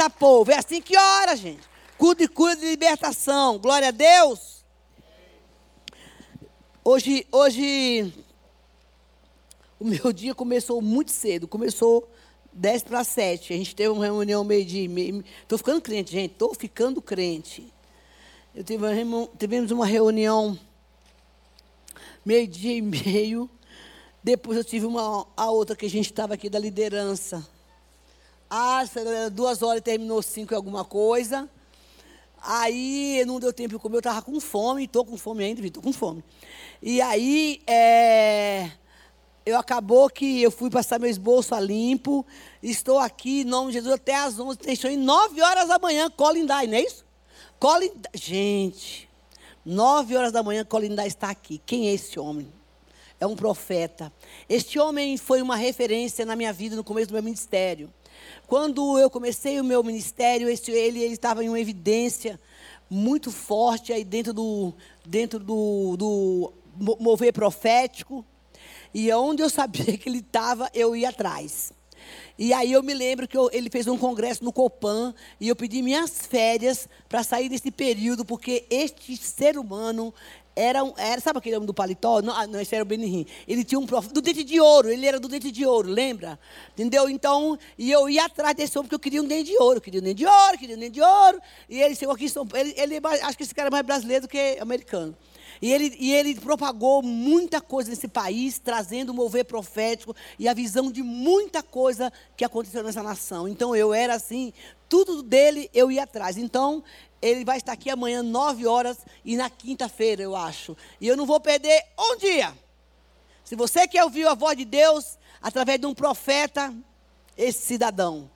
Eita, povo, é assim que ora, gente. Culto e cura de libertação. Glória a Deus. Hoje, hoje, o meu dia começou muito cedo. Começou 10 para 7. A gente teve uma reunião meio-dia. Estou ficando crente, gente. Estou ficando crente. Eu tive uma, tivemos uma reunião meio-dia e meio. Depois eu tive uma, a outra que a gente estava aqui da liderança. Ah, duas horas terminou cinco e alguma coisa. Aí não deu tempo de comer, eu estava com fome, estou com fome ainda, estou com fome. E aí, é, eu acabou que eu fui passar meu esboço a limpo, estou aqui, em nome de Jesus, até às 11, tem em 9 horas da manhã, Colin não é isso? Colin, gente, 9 horas da manhã, Colin está aqui. Quem é esse homem? É um profeta. Este homem foi uma referência na minha vida no começo do meu ministério. Quando eu comecei o meu ministério, esse, ele, estava em uma evidência muito forte aí dentro do, dentro do, do mover profético. E onde eu sabia que ele estava, eu ia atrás. E aí eu me lembro que eu, ele fez um congresso no Copan e eu pedi minhas férias para sair desse período, porque este ser humano era, um, era sabe aquele homem do paletó? Não, ah, não esse era o Benihim. Ele tinha um prof, do dente de ouro, ele era do dente de ouro, lembra? Entendeu? Então, e eu ia atrás desse homem porque eu queria um dente de ouro, queria um dente de ouro, queria um dente de ouro. E ele chegou aqui em São Paulo, ele, ele, acho que esse cara é mais brasileiro do que americano. E ele, e ele propagou muita coisa nesse país, trazendo o mover profético e a visão de muita coisa que aconteceu nessa nação. Então eu era assim, tudo dele eu ia atrás. Então, ele vai estar aqui amanhã, nove horas, e na quinta-feira, eu acho. E eu não vou perder um dia. Se você quer ouvir a voz de Deus, através de um profeta, esse cidadão.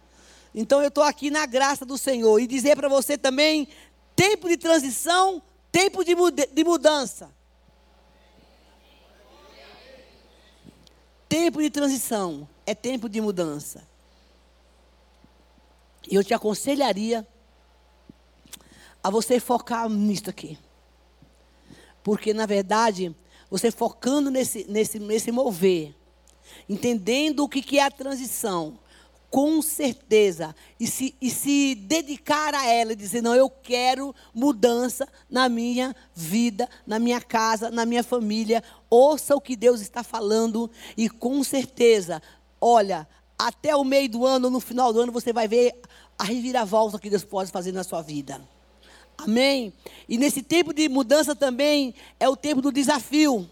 Então eu estou aqui na graça do Senhor. E dizer para você também: tempo de transição, tempo de, de mudança. Tempo de transição é tempo de mudança. E eu te aconselharia a você focar nisso aqui. Porque, na verdade, você focando nesse, nesse, nesse mover, entendendo o que, que é a transição, com certeza, e se, e se dedicar a ela, e dizer: não, eu quero mudança na minha vida, na minha casa, na minha família. Ouça o que Deus está falando, e com certeza, olha, até o meio do ano, no final do ano, você vai ver a reviravolta que Deus pode fazer na sua vida. Amém? E nesse tempo de mudança também é o tempo do desafio.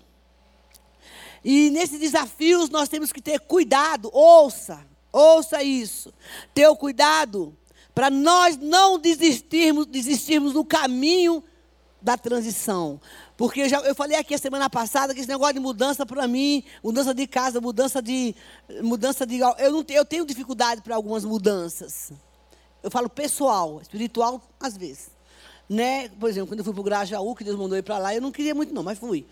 E nesses desafios nós temos que ter cuidado, ouça, ouça isso. Ter o cuidado para nós não desistirmos, desistirmos do caminho da transição. Porque eu, já, eu falei aqui a semana passada que esse negócio de mudança para mim, mudança de casa, mudança de. Mudança de eu, não, eu tenho dificuldade para algumas mudanças. Eu falo pessoal, espiritual, às vezes. Né? Por exemplo, quando eu fui para o Grajaú, que Deus mandou ir para lá, eu não queria muito não, mas fui.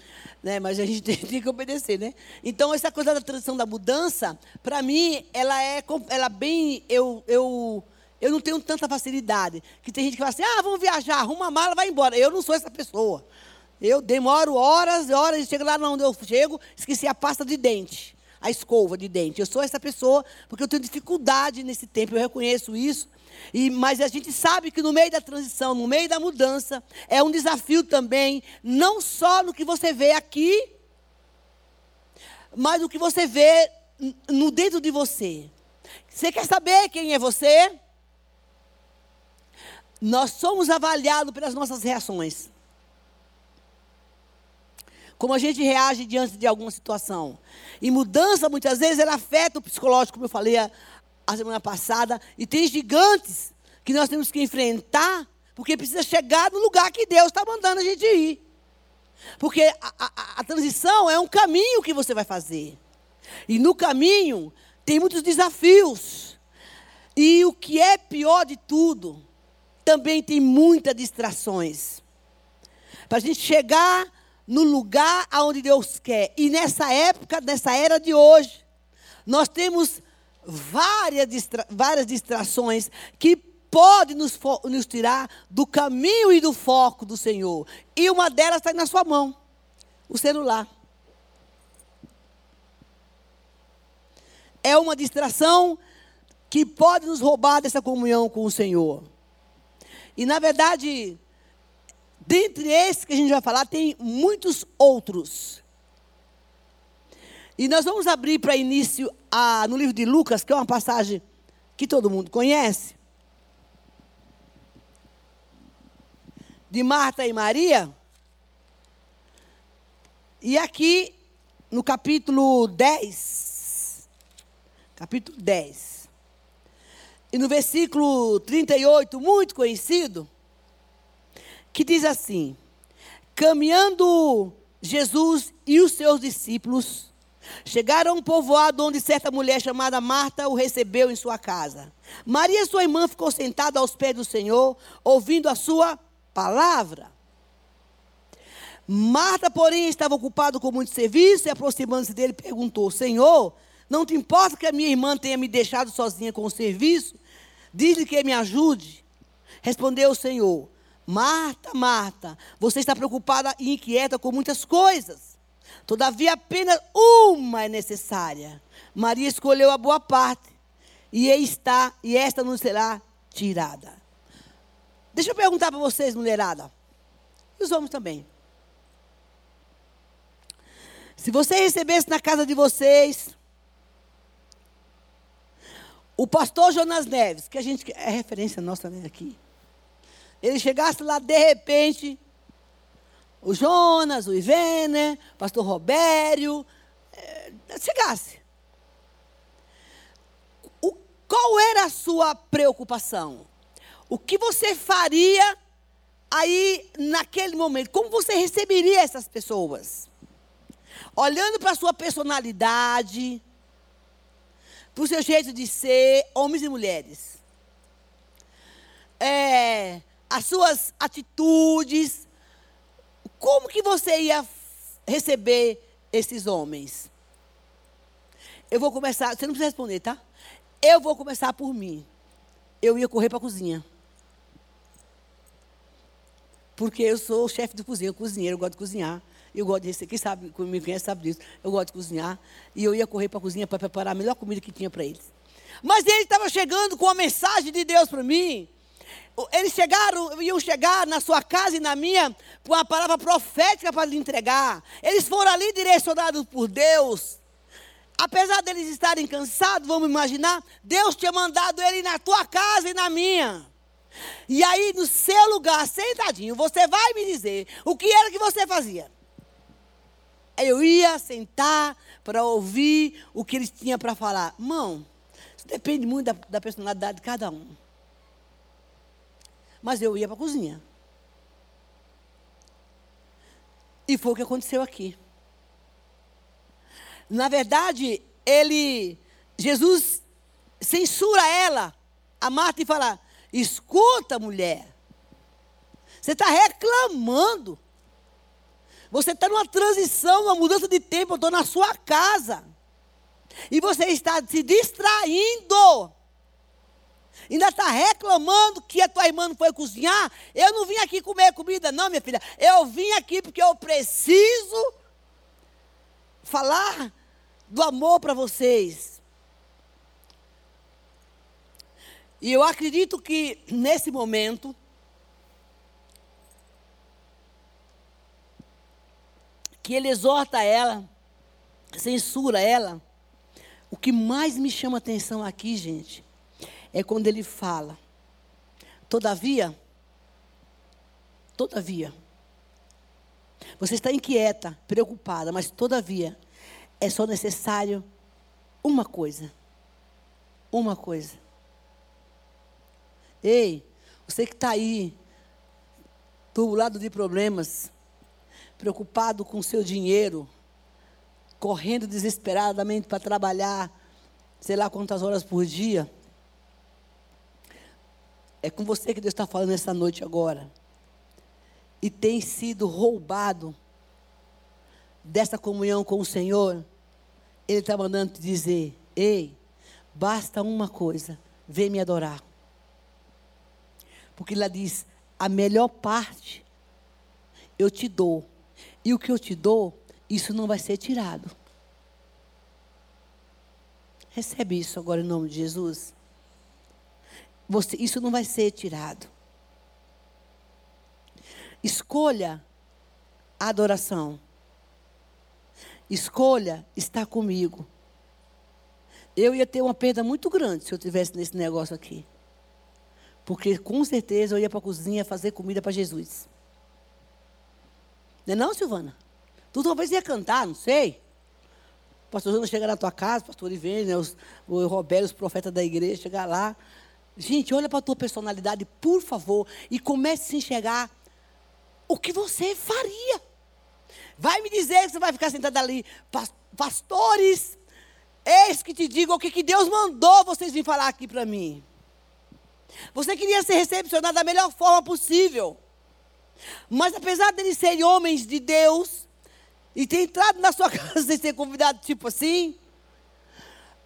Né? Mas a gente tem, tem, que obedecer, né? Então, essa coisa da transição da mudança, para mim, ela é ela bem... Eu, eu, eu não tenho tanta facilidade. Que tem gente que fala assim, ah, vamos viajar, arruma a mala, vai embora. Eu não sou essa pessoa. Eu demoro horas e horas, e chego lá onde eu chego, esqueci a pasta de dente, a escova de dente. Eu sou essa pessoa, porque eu tenho dificuldade nesse tempo, eu reconheço isso. E, mas a gente sabe que no meio da transição, no meio da mudança, é um desafio também, não só no que você vê aqui, mas no que você vê no dentro de você. Você quer saber quem é você? Nós somos avaliados pelas nossas reações. Como a gente reage diante de alguma situação. E mudança, muitas vezes, ela afeta o psicológico, como eu falei a semana passada, e tem gigantes que nós temos que enfrentar, porque precisa chegar no lugar que Deus está mandando a gente ir. Porque a, a, a transição é um caminho que você vai fazer. E no caminho tem muitos desafios. E o que é pior de tudo, também tem muitas distrações. Para a gente chegar no lugar aonde Deus quer. E nessa época, nessa era de hoje, nós temos várias, distra várias distrações que podem nos, nos tirar do caminho e do foco do Senhor. E uma delas está na sua mão o celular. É uma distração que pode nos roubar dessa comunhão com o Senhor. E na verdade, dentre esses que a gente vai falar, tem muitos outros. E nós vamos abrir para início a, no livro de Lucas, que é uma passagem que todo mundo conhece. De Marta e Maria. E aqui, no capítulo 10, capítulo 10, e no versículo 38, muito conhecido, que diz assim: Caminhando Jesus e os seus discípulos chegaram a um povoado onde certa mulher chamada Marta o recebeu em sua casa. Maria, sua irmã, ficou sentada aos pés do Senhor, ouvindo a sua palavra. Marta, porém, estava ocupada com muito serviço e, aproximando-se dele, perguntou: Senhor, não te importa que a minha irmã tenha me deixado sozinha com o serviço? Diz-lhe que me ajude. Respondeu o Senhor: Marta, Marta, você está preocupada e inquieta com muitas coisas. Todavia, apenas uma é necessária. Maria escolheu a boa parte, e está, e esta não será tirada. Deixa eu perguntar para vocês, mulherada. E os homens também. Se você recebesse na casa de vocês o pastor Jonas Neves, que a gente é referência nossa né, aqui. Ele chegasse lá de repente, o Jonas, o Ivene, o pastor Robério, é, chegasse. O, qual era a sua preocupação? O que você faria aí naquele momento? Como você receberia essas pessoas? olhando para a sua personalidade, para o seu jeito de ser, homens e mulheres. É, as suas atitudes. Como que você ia receber esses homens? Eu vou começar, você não precisa responder, tá? Eu vou começar por mim. Eu ia correr para a cozinha. Porque eu sou chefe de cozinha, cozinheiro, eu gosto de cozinhar. Eu gosto de quem sabe, quem me conhece sabe disso. Eu gosto de cozinhar. E eu ia correr para a cozinha para preparar a melhor comida que tinha para eles. Mas ele estava chegando com a mensagem de Deus para mim. Eles chegaram, iam chegar na sua casa e na minha com uma palavra profética para lhe entregar. Eles foram ali direcionados por Deus. Apesar deles estarem cansados, vamos imaginar, Deus tinha mandado ele na tua casa e na minha. E aí, no seu lugar, sentadinho, você vai me dizer o que era que você fazia eu ia sentar para ouvir o que eles tinham para falar. Mão, isso depende muito da, da personalidade de cada um. Mas eu ia para a cozinha. E foi o que aconteceu aqui. Na verdade, ele, Jesus censura ela, a Marta, e fala: escuta, mulher, você está reclamando. Você está numa transição, uma mudança de tempo. Eu estou na sua casa. E você está se distraindo. Ainda está reclamando que a tua irmã não foi cozinhar. Eu não vim aqui comer comida, não, minha filha. Eu vim aqui porque eu preciso falar do amor para vocês. E eu acredito que nesse momento, que ele exorta ela, censura ela. O que mais me chama atenção aqui, gente, é quando ele fala: Todavia, todavia, você está inquieta, preocupada, mas todavia, é só necessário uma coisa. Uma coisa. Ei, você que está aí, do lado de problemas, preocupado com seu dinheiro, correndo desesperadamente para trabalhar, sei lá quantas horas por dia. É com você que Deus está falando essa noite agora. E tem sido roubado dessa comunhão com o Senhor. Ele está mandando te dizer: ei, basta uma coisa, vem me adorar. Porque lá diz: a melhor parte eu te dou e o que eu te dou, isso não vai ser tirado. Recebe isso agora em nome de Jesus. Você, isso não vai ser tirado. Escolha a adoração. Escolha estar comigo. Eu ia ter uma perda muito grande se eu tivesse nesse negócio aqui. Porque com certeza eu ia para a cozinha fazer comida para Jesus. Não é não, Silvana? Tu talvez ia cantar, não sei. O pastor Jana chegar na tua casa, o pastor Ivene, né, o Roberto, os profetas da igreja, chegar lá. Gente, olha para a tua personalidade, por favor, e comece a se enxergar o que você faria. Vai me dizer que você vai ficar sentado ali, pastores, eis que te digo o que, que Deus mandou vocês virem falar aqui para mim. Você queria ser recepcionado da melhor forma possível. Mas apesar deles serem homens de Deus, e ter entrado na sua casa sem ser convidado, tipo assim,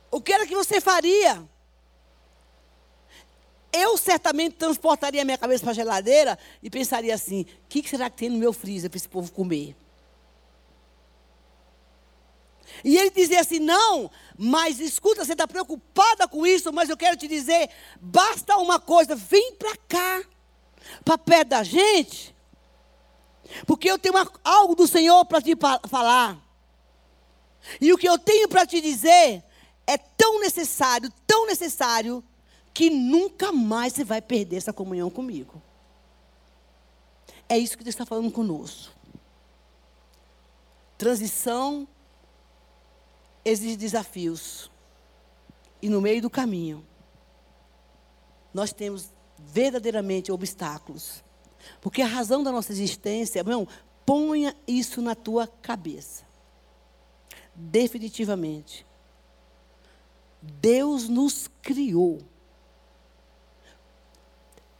o que era que você faria? Eu certamente transportaria minha cabeça para a geladeira e pensaria assim: o que, que será que tem no meu freezer para esse povo comer? E ele dizia assim: não, mas escuta, você está preocupada com isso, mas eu quero te dizer: basta uma coisa, vem para cá, para perto da gente, porque eu tenho uma, algo do Senhor para te falar. E o que eu tenho para te dizer é tão necessário, tão necessário, que nunca mais você vai perder essa comunhão comigo. É isso que Deus está falando conosco. Transição exige desafios. E no meio do caminho, nós temos verdadeiramente obstáculos. Porque a razão da nossa existência, irmão, ponha isso na tua cabeça. Definitivamente. Deus nos criou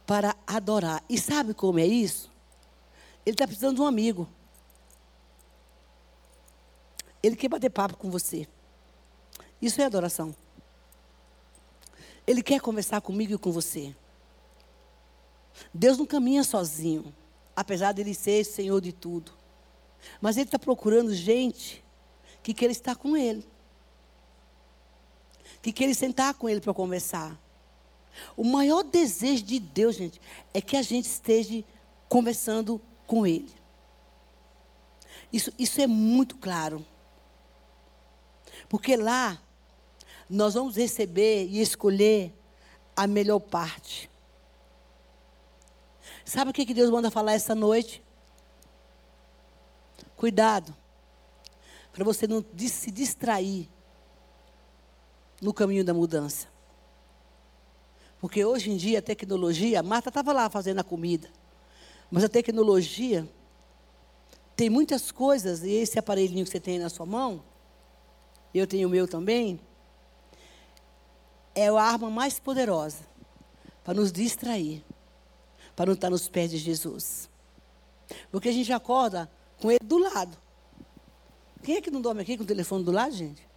para adorar. E sabe como é isso? Ele está precisando de um amigo. Ele quer bater papo com você. Isso é adoração. Ele quer conversar comigo e com você. Deus não caminha sozinho, apesar dele ser Senhor de tudo. Mas Ele está procurando gente que queira estar com Ele. Que queira sentar com Ele para conversar. O maior desejo de Deus, gente, é que a gente esteja conversando com Ele. Isso, isso é muito claro. Porque lá, nós vamos receber e escolher a melhor parte. Sabe o que Deus manda falar essa noite? Cuidado, para você não se distrair no caminho da mudança. Porque hoje em dia a tecnologia, a Marta estava lá fazendo a comida, mas a tecnologia tem muitas coisas, e esse aparelhinho que você tem na sua mão, eu tenho o meu também, é a arma mais poderosa para nos distrair para não estar nos pés de Jesus. Porque a gente acorda com ele do lado. Quem é que não dorme aqui com o telefone do lado, gente?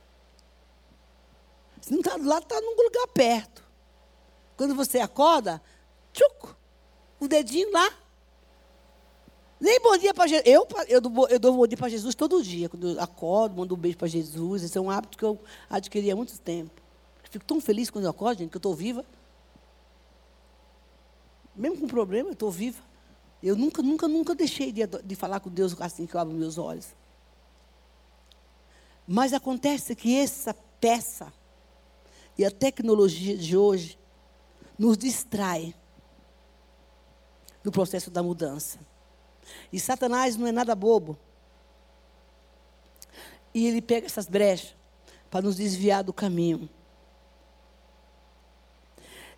Se não está do lado, está num lugar perto. Quando você acorda, tchuc, o dedinho lá. Nem bom dia para Jesus. Eu, eu, dou, eu dou bom dia para Jesus todo dia. Quando eu acordo, mando um beijo para Jesus. Esse é um hábito que eu adquiri há muito tempo. fico tão feliz quando eu acordo, gente, que eu estou viva. Mesmo com problema, eu estou viva. Eu nunca, nunca, nunca deixei de, de falar com Deus assim que eu abro meus olhos. Mas acontece que essa peça e a tecnologia de hoje nos distrai do processo da mudança. E Satanás não é nada bobo. E ele pega essas brechas para nos desviar do caminho.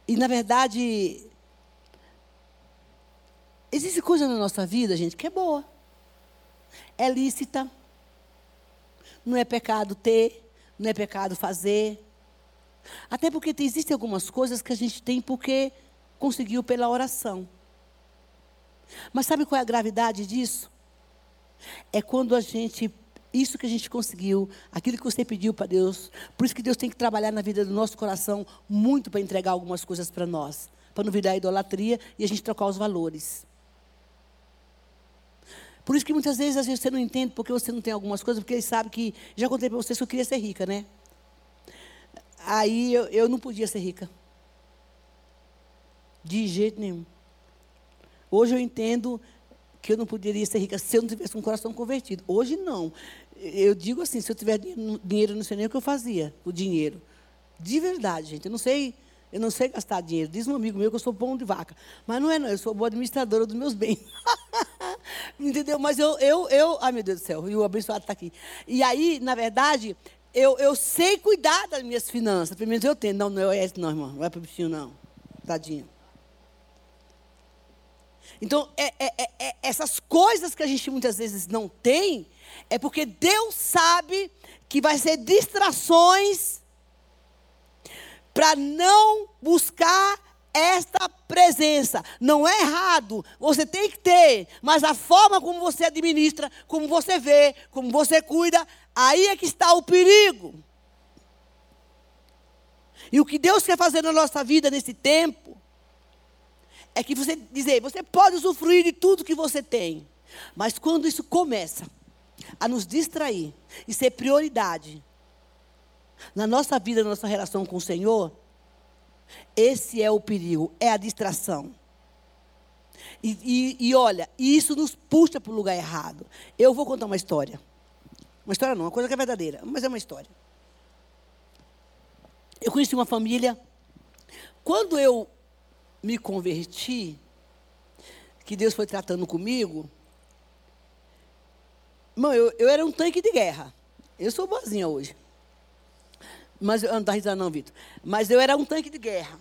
E na verdade, Existe coisa na nossa vida, gente, que é boa. É lícita. Não é pecado ter, não é pecado fazer. Até porque existem algumas coisas que a gente tem porque conseguiu pela oração. Mas sabe qual é a gravidade disso? É quando a gente, isso que a gente conseguiu, aquilo que você pediu para Deus, por isso que Deus tem que trabalhar na vida do nosso coração muito para entregar algumas coisas para nós, para não virar idolatria e a gente trocar os valores. Por isso que muitas vezes, às vezes você não entende porque você não tem algumas coisas, porque ele sabe que. Já contei para vocês que eu queria ser rica, né? Aí eu, eu não podia ser rica. De jeito nenhum. Hoje eu entendo que eu não poderia ser rica se eu não tivesse um coração convertido. Hoje não. Eu digo assim, se eu tiver dinheiro, não sei nem o que eu fazia, o dinheiro. De verdade, gente. Eu não sei, eu não sei gastar dinheiro. Diz um amigo meu que eu sou pão de vaca. Mas não é não, eu sou boa administradora dos meus bens. Entendeu? Mas eu, eu, eu, ai meu Deus do céu, e o abençoado está aqui. E aí, na verdade, eu, eu sei cuidar das minhas finanças. Pelo menos eu tenho. Não, não é esse não, irmão. Não é para o bichinho, não. Tadinho. Então, é, é, é, é, essas coisas que a gente muitas vezes não tem, é porque Deus sabe que vai ser distrações para não buscar esta presença. Não é errado, você tem que ter, mas a forma como você administra, como você vê, como você cuida, aí é que está o perigo. E o que Deus quer fazer na nossa vida nesse tempo é que você dizer, você pode usufruir de tudo que você tem, mas quando isso começa a nos distrair e ser prioridade na nossa vida, na nossa relação com o Senhor, esse é o perigo, é a distração. E, e, e olha, isso nos puxa para o lugar errado. Eu vou contar uma história. Uma história não, uma coisa que é verdadeira, mas é uma história. Eu conheci uma família. Quando eu me converti, que Deus foi tratando comigo, Irmão, eu, eu era um tanque de guerra. Eu sou boazinha hoje. Mas eu não está risada não, Vitor. Mas eu era um tanque de guerra.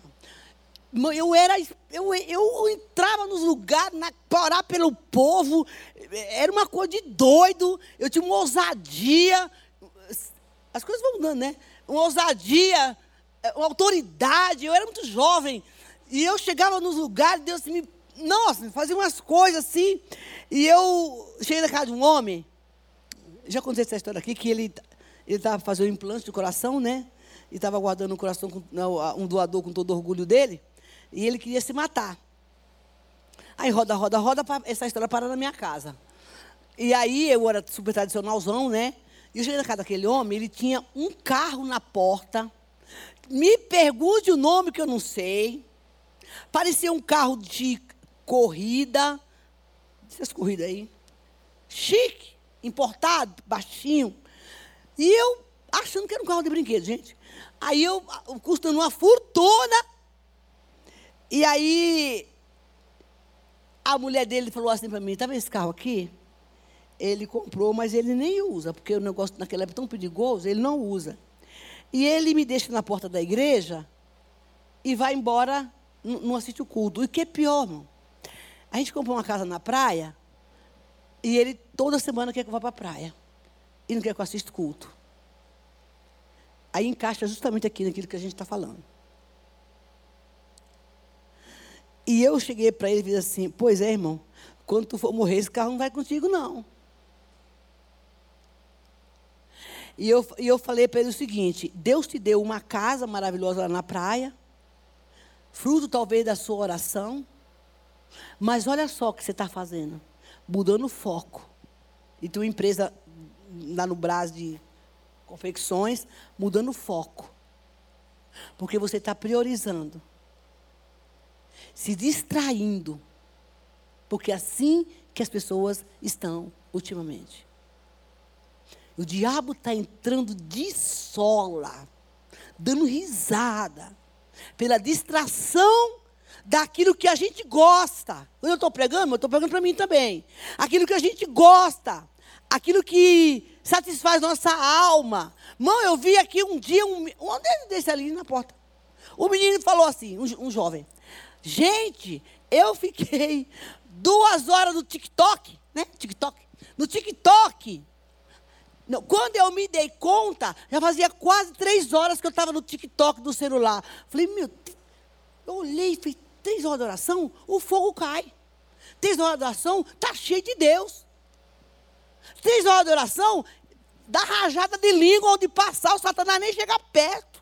Eu era, eu, eu entrava nos lugares para orar pelo povo. Era uma coisa de doido. Eu tinha uma ousadia. As coisas vão dando, né? Uma ousadia, uma autoridade. Eu era muito jovem. E eu chegava nos lugares, Deus me. Nossa, fazia umas coisas assim. E eu cheguei na casa de um homem. Já contei essa história aqui, que ele estava fazendo implante de coração, né? E estava guardando o coração com, um doador com todo orgulho dele. E ele queria se matar. Aí roda, roda, roda, essa história para na minha casa. E aí eu era super tradicionalzão, né? E eu cheguei na casa daquele homem, ele tinha um carro na porta. Me pergunte o nome que eu não sei. Parecia um carro de corrida. Essas corridas aí. Chique, importado, baixinho. E eu achando que era um carro de brinquedo, gente. Aí eu, custando uma fortuna. E aí, a mulher dele falou assim para mim: tá vendo esse carro aqui? Ele comprou, mas ele nem usa, porque o negócio naquela época é tão perigoso, ele não usa. E ele me deixa na porta da igreja e vai embora, não assiste o culto. E o que é pior, irmão? A gente comprou uma casa na praia e ele toda semana quer que eu vá para a praia. E não quer que eu assista o culto. Aí encaixa justamente aqui naquilo que a gente está falando. E eu cheguei para ele e disse assim: Pois é, irmão, quando tu for morrer, esse carro não vai contigo, não. E eu, e eu falei para ele o seguinte: Deus te deu uma casa maravilhosa lá na praia, fruto talvez da sua oração, mas olha só o que você está fazendo mudando o foco. E tua empresa lá no Brás de confecções, mudando o foco. Porque você está priorizando se distraindo. Porque é assim que as pessoas estão ultimamente. O diabo está entrando de sola, dando risada, pela distração daquilo que a gente gosta. Quando eu estou pregando, eu estou pregando para mim também. Aquilo que a gente gosta, aquilo que satisfaz nossa alma. Mãe, eu vi aqui um dia um, um desse ali na porta. O menino falou assim, um, um jovem. Gente, eu fiquei duas horas no TikTok, né? TikTok. No TikTok. Quando eu me dei conta, já fazia quase três horas que eu estava no TikTok do celular. Falei, meu, eu olhei e falei, três horas de oração, o fogo cai. Três horas de oração, está cheio de Deus. Três horas de oração, dá rajada de língua onde passar, o Satanás nem chega perto.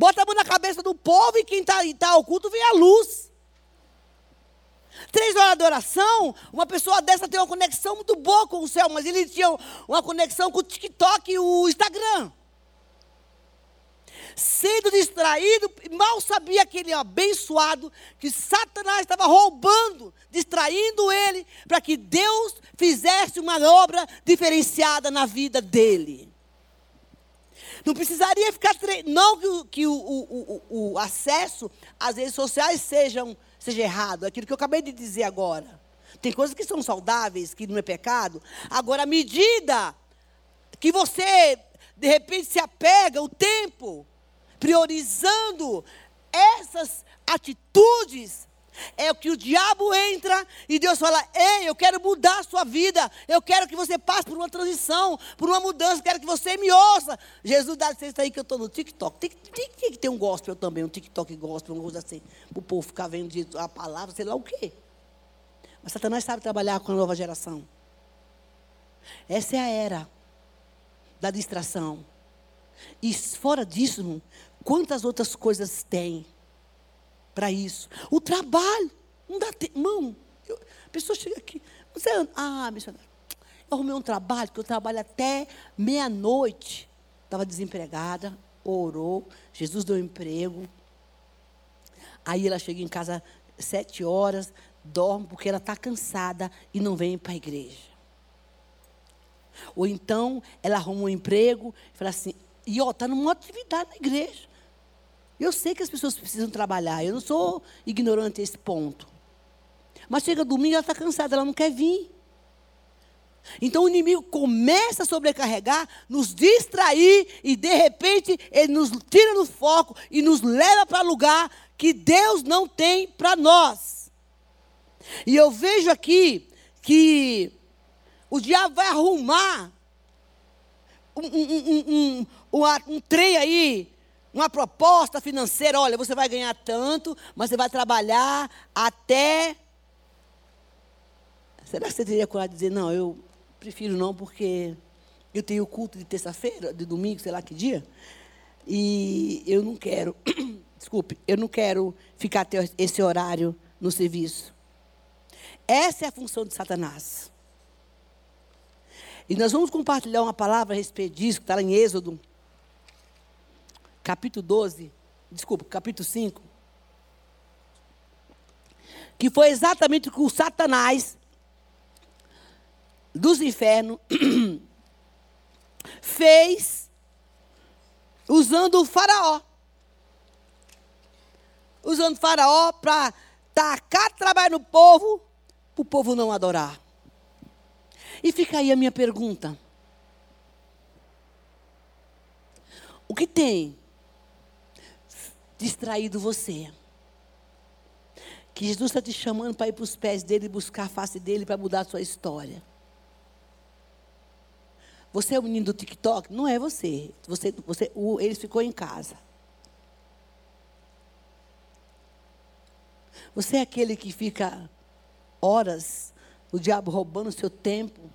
Bota a mão na cabeça do povo e quem está tá oculto vê a luz. Três horas de oração, uma pessoa dessa tem uma conexão muito boa com o céu, mas ele tinha uma conexão com o TikTok e o Instagram. sendo distraído, mal sabia que ele é abençoado, que Satanás estava roubando, distraindo ele, para que Deus fizesse uma obra diferenciada na vida dele. Não precisaria ficar. Tre... Não que, o, que o, o, o, o acesso às redes sociais sejam, seja errado, é aquilo que eu acabei de dizer agora. Tem coisas que são saudáveis, que não é pecado. Agora, à medida que você, de repente, se apega o tempo, priorizando essas atitudes, é o que o diabo entra e Deus fala: Ei, eu quero mudar a sua vida. Eu quero que você passe por uma transição, por uma mudança. Quero que você me ouça. Jesus dá licença aí que eu estou no TikTok. Tem, tem, que ter um gospel também, um TikTok gospel, uma coisa assim. Para o povo ficar vendo a palavra, sei lá o quê. Mas Satanás sabe trabalhar com a nova geração. Essa é a era da distração. E fora disso, quantas outras coisas tem para isso? O trabalho. Não dá tempo. Irmão, a pessoa chega aqui. Você, ah, missionário, eu arrumei um trabalho que eu trabalho até meia-noite. Estava desempregada, orou, Jesus deu emprego. Aí ela chega em casa sete horas, dorme porque ela está cansada e não vem para a igreja. Ou então ela arruma um emprego e fala assim, e ó, está numa atividade na igreja. Eu sei que as pessoas precisam trabalhar, eu não sou ignorante a esse ponto. Mas chega domingo, ela está cansada, ela não quer vir. Então o inimigo começa a sobrecarregar, nos distrair e de repente ele nos tira do foco e nos leva para lugar que Deus não tem para nós. E eu vejo aqui que o diabo vai arrumar um, um, um, um, um trem aí, uma proposta financeira. Olha, você vai ganhar tanto, mas você vai trabalhar até. Será que você teria coragem de dizer, não, eu prefiro não, porque eu tenho culto de terça-feira, de domingo, sei lá que dia, e eu não quero, desculpe, eu não quero ficar até esse horário no serviço. Essa é a função de Satanás. E nós vamos compartilhar uma palavra a respeito disso, que está lá em Êxodo, capítulo 12, desculpa, capítulo 5. Que foi exatamente o que o Satanás dos infernos fez usando o faraó. Usando o faraó para tacar trabalho no povo o povo não adorar. E fica aí a minha pergunta: o que tem distraído você? Que Jesus está te chamando para ir para os pés dele e buscar a face dele para mudar a sua história. Você é o menino do TikTok? Não é você. você, você o, ele ficou em casa. Você é aquele que fica horas, o diabo roubando o seu tempo,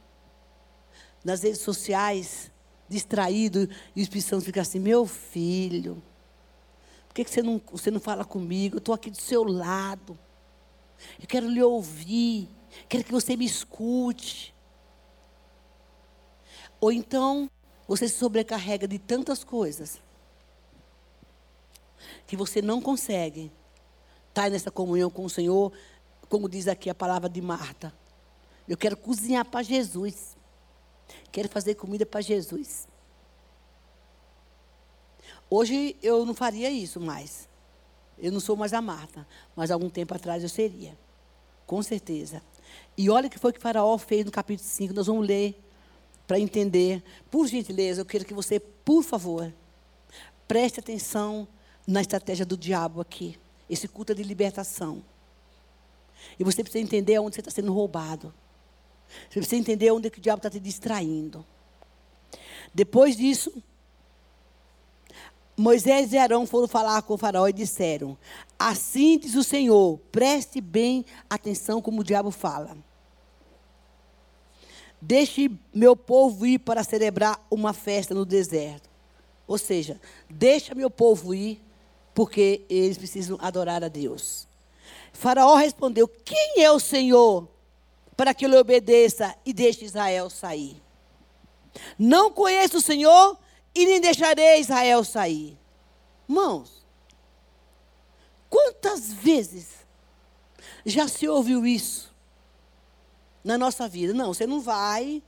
nas redes sociais, distraído, e o Espírito Santo fica assim, meu filho, por que, você, não, você não fala comigo? Eu estou aqui do seu lado. Eu quero lhe ouvir. Quero que você me escute. Ou então, você se sobrecarrega de tantas coisas que você não consegue estar nessa comunhão com o Senhor como diz aqui a palavra de Marta. Eu quero cozinhar para Jesus. Quero fazer comida para Jesus. Hoje eu não faria isso mais. Eu não sou mais a Marta, mas algum tempo atrás eu seria. Com certeza. E olha o que foi que Faraó fez no capítulo 5. Nós vamos ler para entender. Por gentileza, eu quero que você, por favor, preste atenção na estratégia do diabo aqui. Esse culto é de libertação. E você precisa entender onde você está sendo roubado. Você precisa entender onde é que o diabo está te distraindo. Depois disso, Moisés e Arão foram falar com o faraó e disseram: Assim diz o Senhor, preste bem atenção como o diabo fala. Deixe meu povo ir para celebrar uma festa no deserto. Ou seja, deixa meu povo ir, porque eles precisam adorar a Deus. Faraó respondeu: Quem é o Senhor para que eu lhe obedeça e deixe Israel sair? Não conheço o Senhor e nem deixarei Israel sair. Irmãos, quantas vezes já se ouviu isso na nossa vida? Não, você não vai.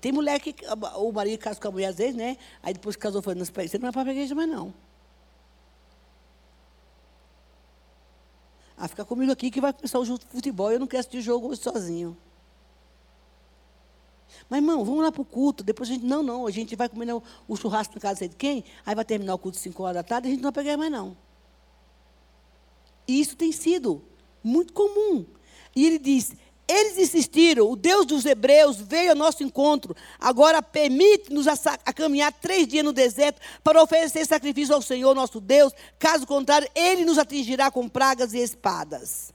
Tem mulher que. O marido casa com a mulher às vezes, né? Aí depois que casou, foi você não vai para a igreja mais não. Ah, fica comigo aqui que vai começar o futebol. Eu não quero assistir jogo hoje sozinho. Mas, irmão, vamos lá para o culto. Depois a gente. Não, não. A gente vai comer o churrasco na casa de quem? Aí vai terminar o culto às 5 horas da tarde. A gente não vai pegar mais, não. E isso tem sido muito comum. E ele diz: eles insistiram, o Deus dos Hebreus veio ao nosso encontro. Agora permite-nos a, a, caminhar três dias no deserto para oferecer sacrifício ao Senhor nosso Deus. Caso contrário, ele nos atingirá com pragas e espadas.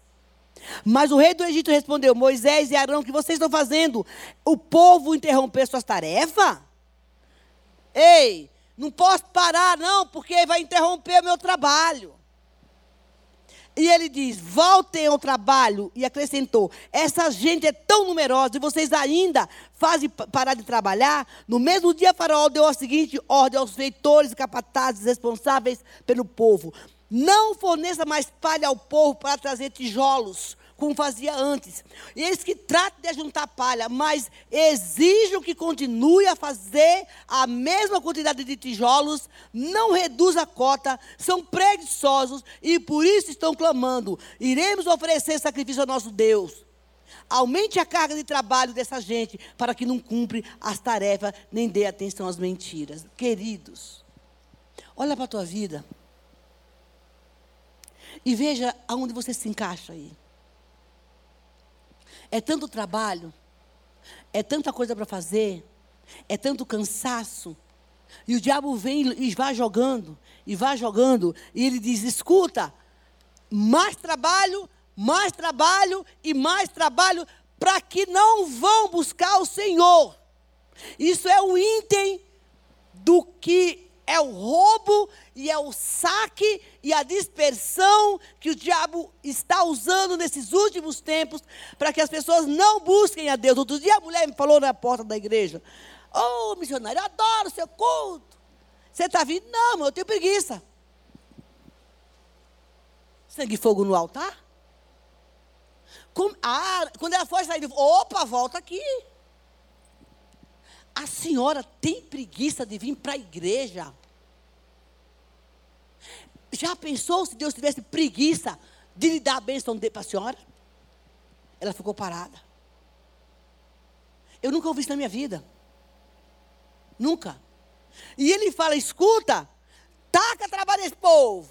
Mas o rei do Egito respondeu: Moisés e Arão, o que vocês estão fazendo? O povo interrompeu suas tarefas? Ei, não posso parar, não, porque vai interromper o meu trabalho. E ele diz: voltem ao trabalho. E acrescentou: essa gente é tão numerosa e vocês ainda fazem parar de trabalhar. No mesmo dia, Faraó deu a seguinte ordem aos feitores e capatazes responsáveis pelo povo: não forneça mais palha ao povo para trazer tijolos, como fazia antes. Eles que tratam de juntar palha, mas exijam que continue a fazer a mesma quantidade de tijolos, não reduz a cota, são preguiçosos e por isso estão clamando: iremos oferecer sacrifício ao nosso Deus. Aumente a carga de trabalho dessa gente para que não cumpra as tarefas nem dê atenção às mentiras. Queridos, olha para a tua vida e veja aonde você se encaixa aí. É tanto trabalho, é tanta coisa para fazer, é tanto cansaço. E o diabo vem e vai jogando, e vai jogando, e ele diz: escuta, mais trabalho, mais trabalho e mais trabalho, para que não vão buscar o Senhor. Isso é o item do que é o roubo e é o saque e a dispersão que o diabo está usando nesses últimos tempos para que as pessoas não busquem a Deus. Outro dia a mulher me falou na porta da igreja: Ô oh, missionário, eu adoro o seu culto. Você está vindo? Não, eu tenho preguiça. Sangue e fogo no altar? Como, ah, quando ela foi sair, opa, volta aqui. A senhora tem preguiça de vir para a igreja? Já pensou se Deus tivesse preguiça de lhe dar a bênção para a senhora? Ela ficou parada. Eu nunca ouvi isso na minha vida. Nunca. E ele fala: escuta, taca trabalho desse povo,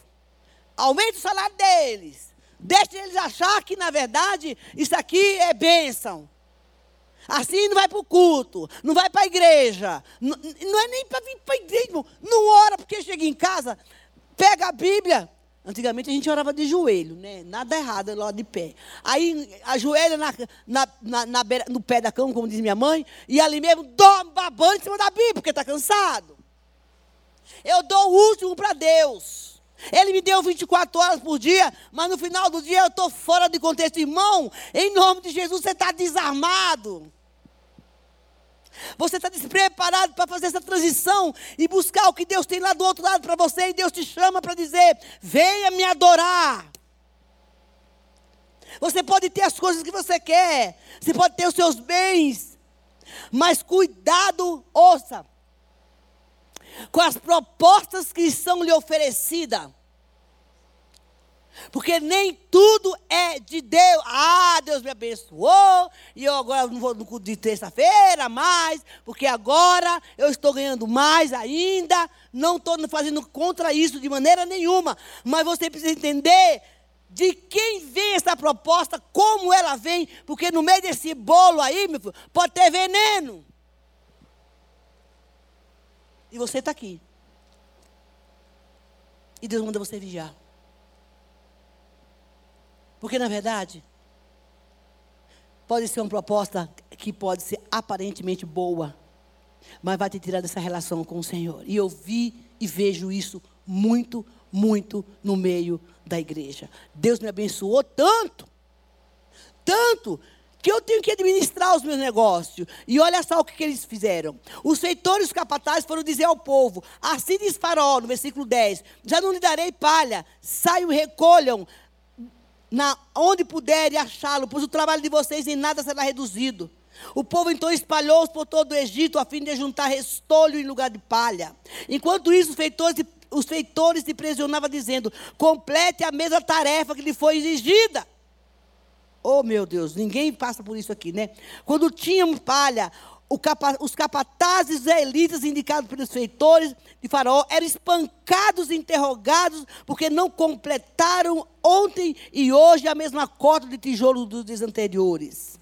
aumenta o salário deles, deixa eles achar que, na verdade, isso aqui é bênção. Assim não vai para o culto, não vai para a igreja. Não, não, é nem para vir para a igreja, não ora porque chega em casa, pega a Bíblia. Antigamente a gente orava de joelho, né? Nada errado lá de pé. Aí ajoelha na, na, na, na beira, no pé da cama, como diz minha mãe, e ali mesmo dorme babando em cima da Bíblia, porque está cansado. Eu dou o último para Deus. Ele me deu 24 horas por dia, mas no final do dia eu estou fora de contexto. Irmão, em nome de Jesus, você está desarmado. Você está despreparado para fazer essa transição e buscar o que Deus tem lá do outro lado para você, e Deus te chama para dizer: venha me adorar. Você pode ter as coisas que você quer, você pode ter os seus bens, mas cuidado, ouça, com as propostas que são lhe oferecidas. Porque nem tudo é de Deus. Ah, Deus me abençoou. E eu agora não vou no culto de terça-feira mais. Porque agora eu estou ganhando mais ainda. Não estou fazendo contra isso de maneira nenhuma. Mas você precisa entender de quem vem essa proposta, como ela vem. Porque no meio desse bolo aí, meu filho, pode ter veneno. E você está aqui. E Deus manda você vigiar. Porque, na verdade, pode ser uma proposta que pode ser aparentemente boa, mas vai te tirar dessa relação com o Senhor. E eu vi e vejo isso muito, muito no meio da igreja. Deus me abençoou tanto, tanto, que eu tenho que administrar os meus negócios. E olha só o que, que eles fizeram. Os feitores capatazes foram dizer ao povo: Assim diz Faraó, no versículo 10: Já não lhe darei palha, saiam e recolham na, onde puderem achá-lo, pois o trabalho de vocês em nada será reduzido. O povo então espalhou-se por todo o Egito a fim de juntar restolho em lugar de palha. Enquanto isso, os feitores, os feitores se pressionavam dizendo: complete a mesma tarefa que lhe foi exigida. Oh meu Deus, ninguém passa por isso aqui, né? Quando tinham palha, capa, os capatazes israelitas indicados pelos feitores de Faraó eram espancados e interrogados porque não completaram ontem e hoje a mesma cota de tijolo dos dias anteriores.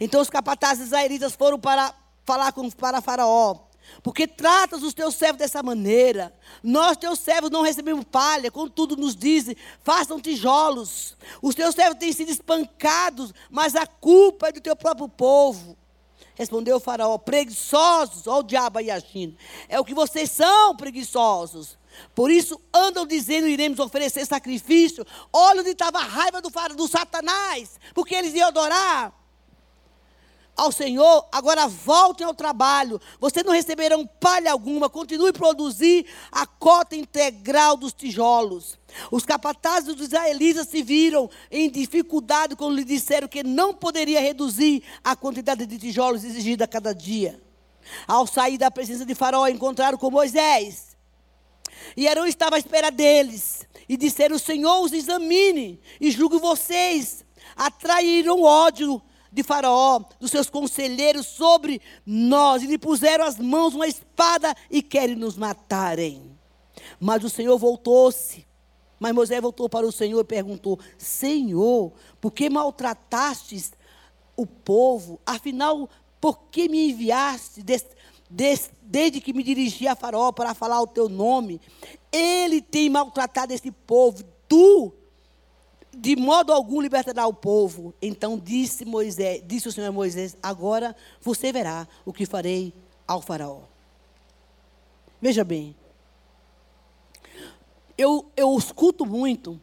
Então os capatazes israelitas foram para falar com para Faraó. Porque tratas os teus servos dessa maneira. Nós, teus servos, não recebemos palha, contudo nos dizem, façam tijolos. Os teus servos têm sido espancados, mas a culpa é do teu próprio povo. Respondeu o faraó, preguiçosos, olha o diabo aí agindo. É o que vocês são, preguiçosos. Por isso andam dizendo, iremos oferecer sacrifício. Olha onde estava a raiva do, do satanás, porque eles iam adorar ao Senhor, agora voltem ao trabalho. Vocês não receberão palha alguma, continue a produzir a cota integral dos tijolos. Os capatazes dos israelitas se viram em dificuldade quando lhe disseram que não poderia reduzir a quantidade de tijolos exigida a cada dia. Ao sair da presença de Faraó, encontraram com Moisés. E Arão estava à espera deles. E disseram: O Senhor os examine e julgue vocês. Atraíram ódio de Faraó, dos seus conselheiros sobre nós, e lhe puseram as mãos uma espada e querem nos matarem. Mas o Senhor voltou-se. Mas Moisés voltou para o Senhor e perguntou: Senhor, por que maltratastes o povo? Afinal, por que me enviaste des, des, desde que me dirigi a Faraó para falar o teu nome? Ele tem maltratado esse povo. Tu de modo algum libertará o povo. Então disse Moisés, disse o Senhor a Moisés: Agora você verá o que farei ao faraó. Veja bem, eu, eu escuto muito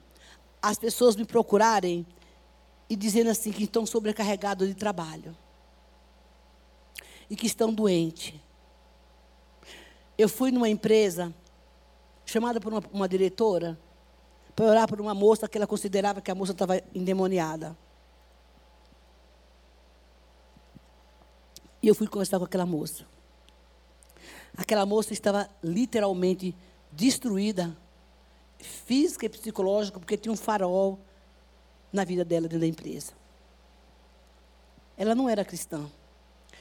as pessoas me procurarem e dizendo assim que estão sobrecarregados de trabalho e que estão doentes. Eu fui numa empresa chamada por uma, uma diretora para orar por uma moça que ela considerava que a moça estava endemoniada. E eu fui conversar com aquela moça. Aquela moça estava literalmente destruída, física e psicológica, porque tinha um farol na vida dela dentro da empresa. Ela não era cristã,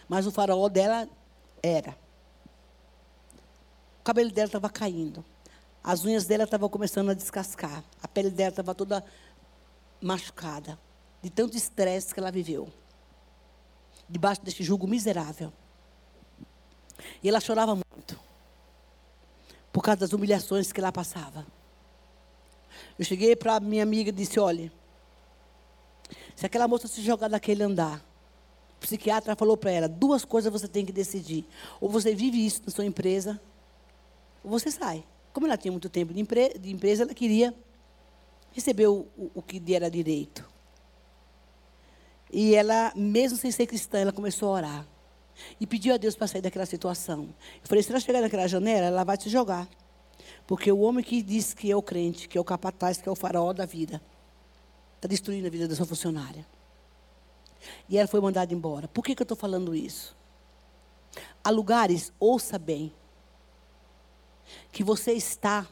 mas o farol dela era. O cabelo dela estava caindo. As unhas dela estavam começando a descascar. A pele dela estava toda machucada. De tanto estresse que ela viveu. Debaixo deste jugo miserável. E ela chorava muito. Por causa das humilhações que ela passava. Eu cheguei para minha amiga e disse: olha, se aquela moça se jogar daquele andar, o psiquiatra falou para ela: duas coisas você tem que decidir. Ou você vive isso na sua empresa, ou você sai. Como ela tinha muito tempo de, empre de empresa, ela queria receber o, o, o que era direito. E ela, mesmo sem ser cristã, ela começou a orar. E pediu a Deus para sair daquela situação. Eu falei, se ela chegar naquela janela, ela vai se jogar. Porque o homem que diz que é o crente, que é o capataz, que é o faraó da vida, está destruindo a vida da sua funcionária. E ela foi mandada embora. Por que, que eu estou falando isso? Há lugares, ouça bem, que você está.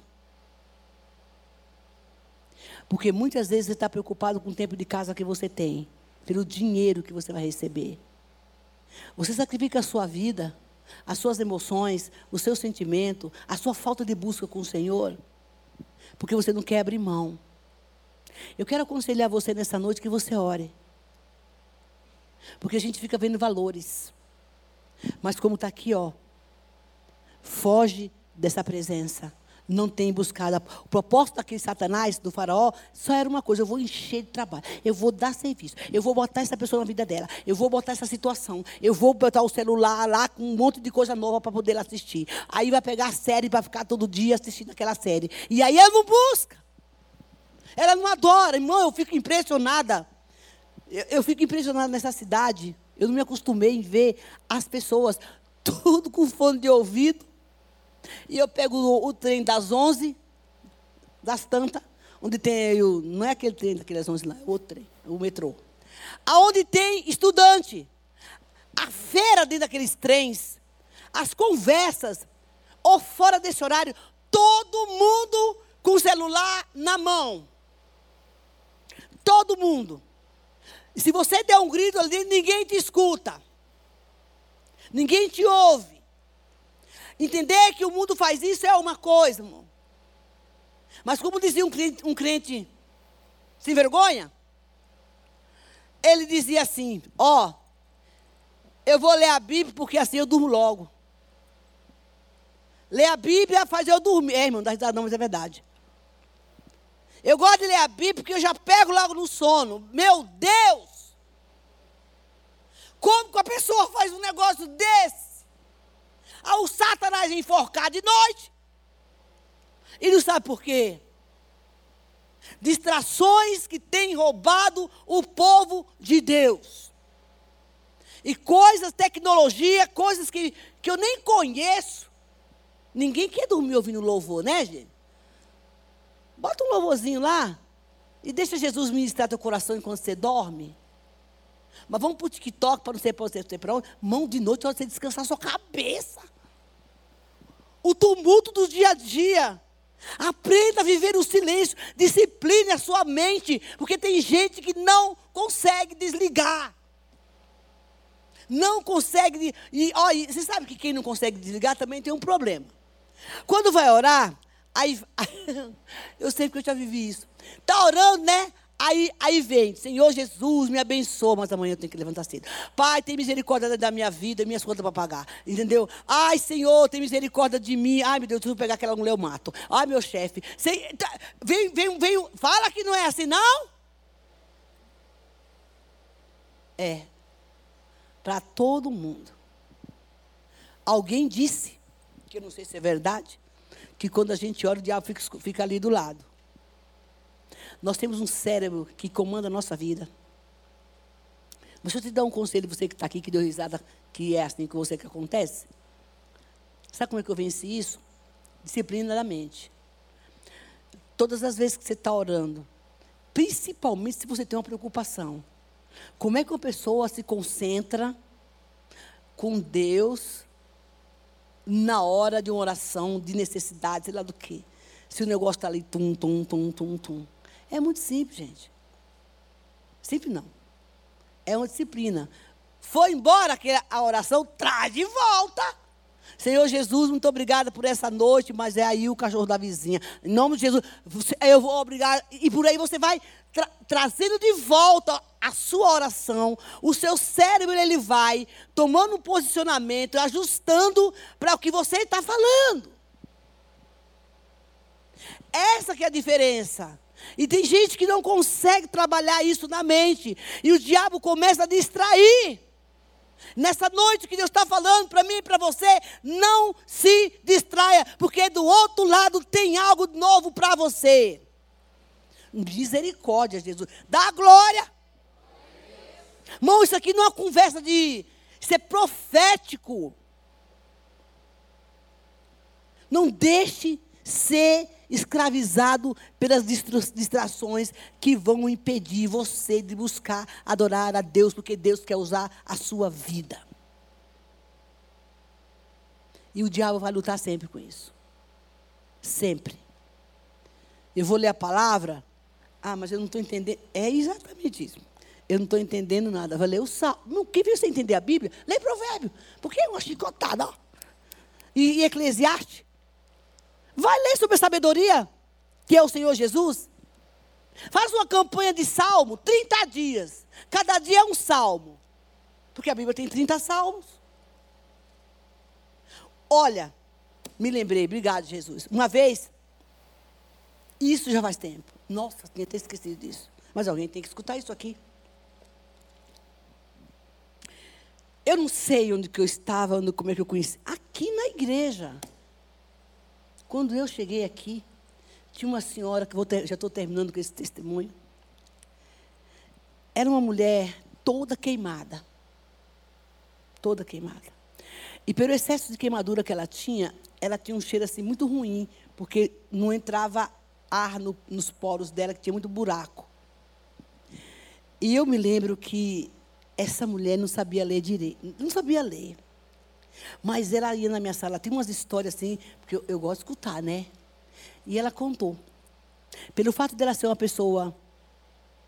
Porque muitas vezes você está preocupado com o tempo de casa que você tem, pelo dinheiro que você vai receber. Você sacrifica a sua vida, as suas emoções, o seu sentimento, a sua falta de busca com o Senhor, porque você não quer abrir mão. Eu quero aconselhar você nessa noite que você ore. Porque a gente fica vendo valores. Mas como está aqui, ó. Foge dessa presença. Não tem buscado. O propósito daquele Satanás, do faraó, só era uma coisa: eu vou encher de trabalho, eu vou dar serviço, eu vou botar essa pessoa na vida dela, eu vou botar essa situação, eu vou botar o celular lá com um monte de coisa nova para poder assistir. Aí vai pegar a série para ficar todo dia assistindo aquela série. E aí ela não busca. Ela não adora. Irmão, eu fico impressionada. Eu, eu fico impressionado nessa cidade. Eu não me acostumei em ver as pessoas tudo com fone de ouvido. E eu pego o, o trem das 11, das tantas, onde tem, o, não é aquele trem daqueles 11 lá, é outro trem, o metrô. Aonde tem estudante. A feira dentro daqueles trens, as conversas, ou fora desse horário, todo mundo com o celular na mão. Todo mundo. E se você der um grito ali, ninguém te escuta. Ninguém te ouve. Entender que o mundo faz isso é uma coisa, irmão. Mas como dizia um crente, um crente sem vergonha, ele dizia assim: Ó, oh, eu vou ler a Bíblia porque assim eu durmo logo. Ler a Bíblia faz eu dormir. É, irmão, não não, mas é verdade. Eu gosto de ler a Bíblia porque eu já pego logo no sono. Meu Deus! Como que a pessoa faz um negócio desse? Ah, o Satanás enforcado de noite. E não sabe por quê? Distrações que têm roubado o povo de Deus. E coisas, tecnologia, coisas que, que eu nem conheço. Ninguém quer dormir ouvindo louvor, né, gente? Bota um louvorzinho lá e deixa Jesus ministrar teu coração enquanto você dorme. Mas vamos para o TikTok para não ser para você para onde. Mão de noite para você descansar a sua cabeça. O tumulto do dia a dia. Aprenda a viver o silêncio. Discipline a sua mente. Porque tem gente que não consegue desligar. Não consegue. E, ó, e você sabe que quem não consegue desligar também tem um problema. Quando vai orar, aí. eu sei que eu já vivi isso. Está orando, né? Aí, aí vem, Senhor Jesus, me abençoa, mas amanhã eu tenho que levantar cedo. Pai, tem misericórdia da minha vida, minhas contas para pagar. Entendeu? Ai, Senhor, tem misericórdia de mim. Ai, meu Deus, eu pegar aquela mulher, eu mato. Ai, meu chefe. Tá, vem, vem, vem. Fala que não é assim, não? É. Para todo mundo. Alguém disse, que eu não sei se é verdade, que quando a gente ora, o diabo fica, fica ali do lado. Nós temos um cérebro que comanda a nossa vida. Mas eu te dar um conselho, você que está aqui, que deu risada, que é assim com você que acontece. Sabe como é que eu venci isso? Disciplina da mente. Todas as vezes que você está orando, principalmente se você tem uma preocupação, como é que uma pessoa se concentra com Deus na hora de uma oração, de necessidade, sei lá do quê? Se o negócio está ali, tum, tum, tum, tum, tum. É muito simples, gente. Simples não. É uma disciplina. Foi embora a oração, traz de volta. Senhor Jesus, muito obrigada por essa noite, mas é aí o cachorro da vizinha. Em nome de Jesus, eu vou obrigar. E por aí você vai tra trazendo de volta a sua oração. O seu cérebro, ele vai tomando um posicionamento, ajustando para o que você está falando. Essa que é a diferença. E tem gente que não consegue trabalhar isso na mente. E o diabo começa a distrair. Nessa noite que Deus está falando para mim e para você, não se distraia, porque do outro lado tem algo novo para você. Misericórdia, Jesus. Dá glória. Irmão, isso aqui não é uma conversa de. É profético. Não deixe ser escravizado pelas distrações que vão impedir você de buscar adorar a Deus, porque Deus quer usar a sua vida. E o diabo vai lutar sempre com isso. Sempre. Eu vou ler a palavra. Ah, mas eu não estou entendendo. É exatamente isso. Eu não estou entendendo nada. Vai ler o salmo. Não, viu você entender a Bíblia? Lê provérbio. Porque é uma chicotada, ó. E, e Eclesiastes. Vai ler sobre a sabedoria, que é o Senhor Jesus. Faz uma campanha de salmo, 30 dias. Cada dia é um salmo. Porque a Bíblia tem 30 salmos. Olha, me lembrei, obrigado, Jesus. Uma vez, isso já faz tempo. Nossa, tinha até esquecido disso. Mas alguém tem que escutar isso aqui. Eu não sei onde que eu estava, onde, como é que eu conheci. Aqui na igreja. Quando eu cheguei aqui, tinha uma senhora, que ter, já estou terminando com esse testemunho. era uma mulher toda queimada. Toda queimada. E pelo excesso de queimadura que ela tinha, ela tinha um cheiro assim muito ruim, porque não entrava ar no, nos poros dela, que tinha muito buraco. E eu me lembro que essa mulher não sabia ler direito, não sabia ler. Mas ela ia na minha sala, tem umas histórias assim, porque eu, eu gosto de escutar, né? E ela contou. Pelo fato dela ser uma pessoa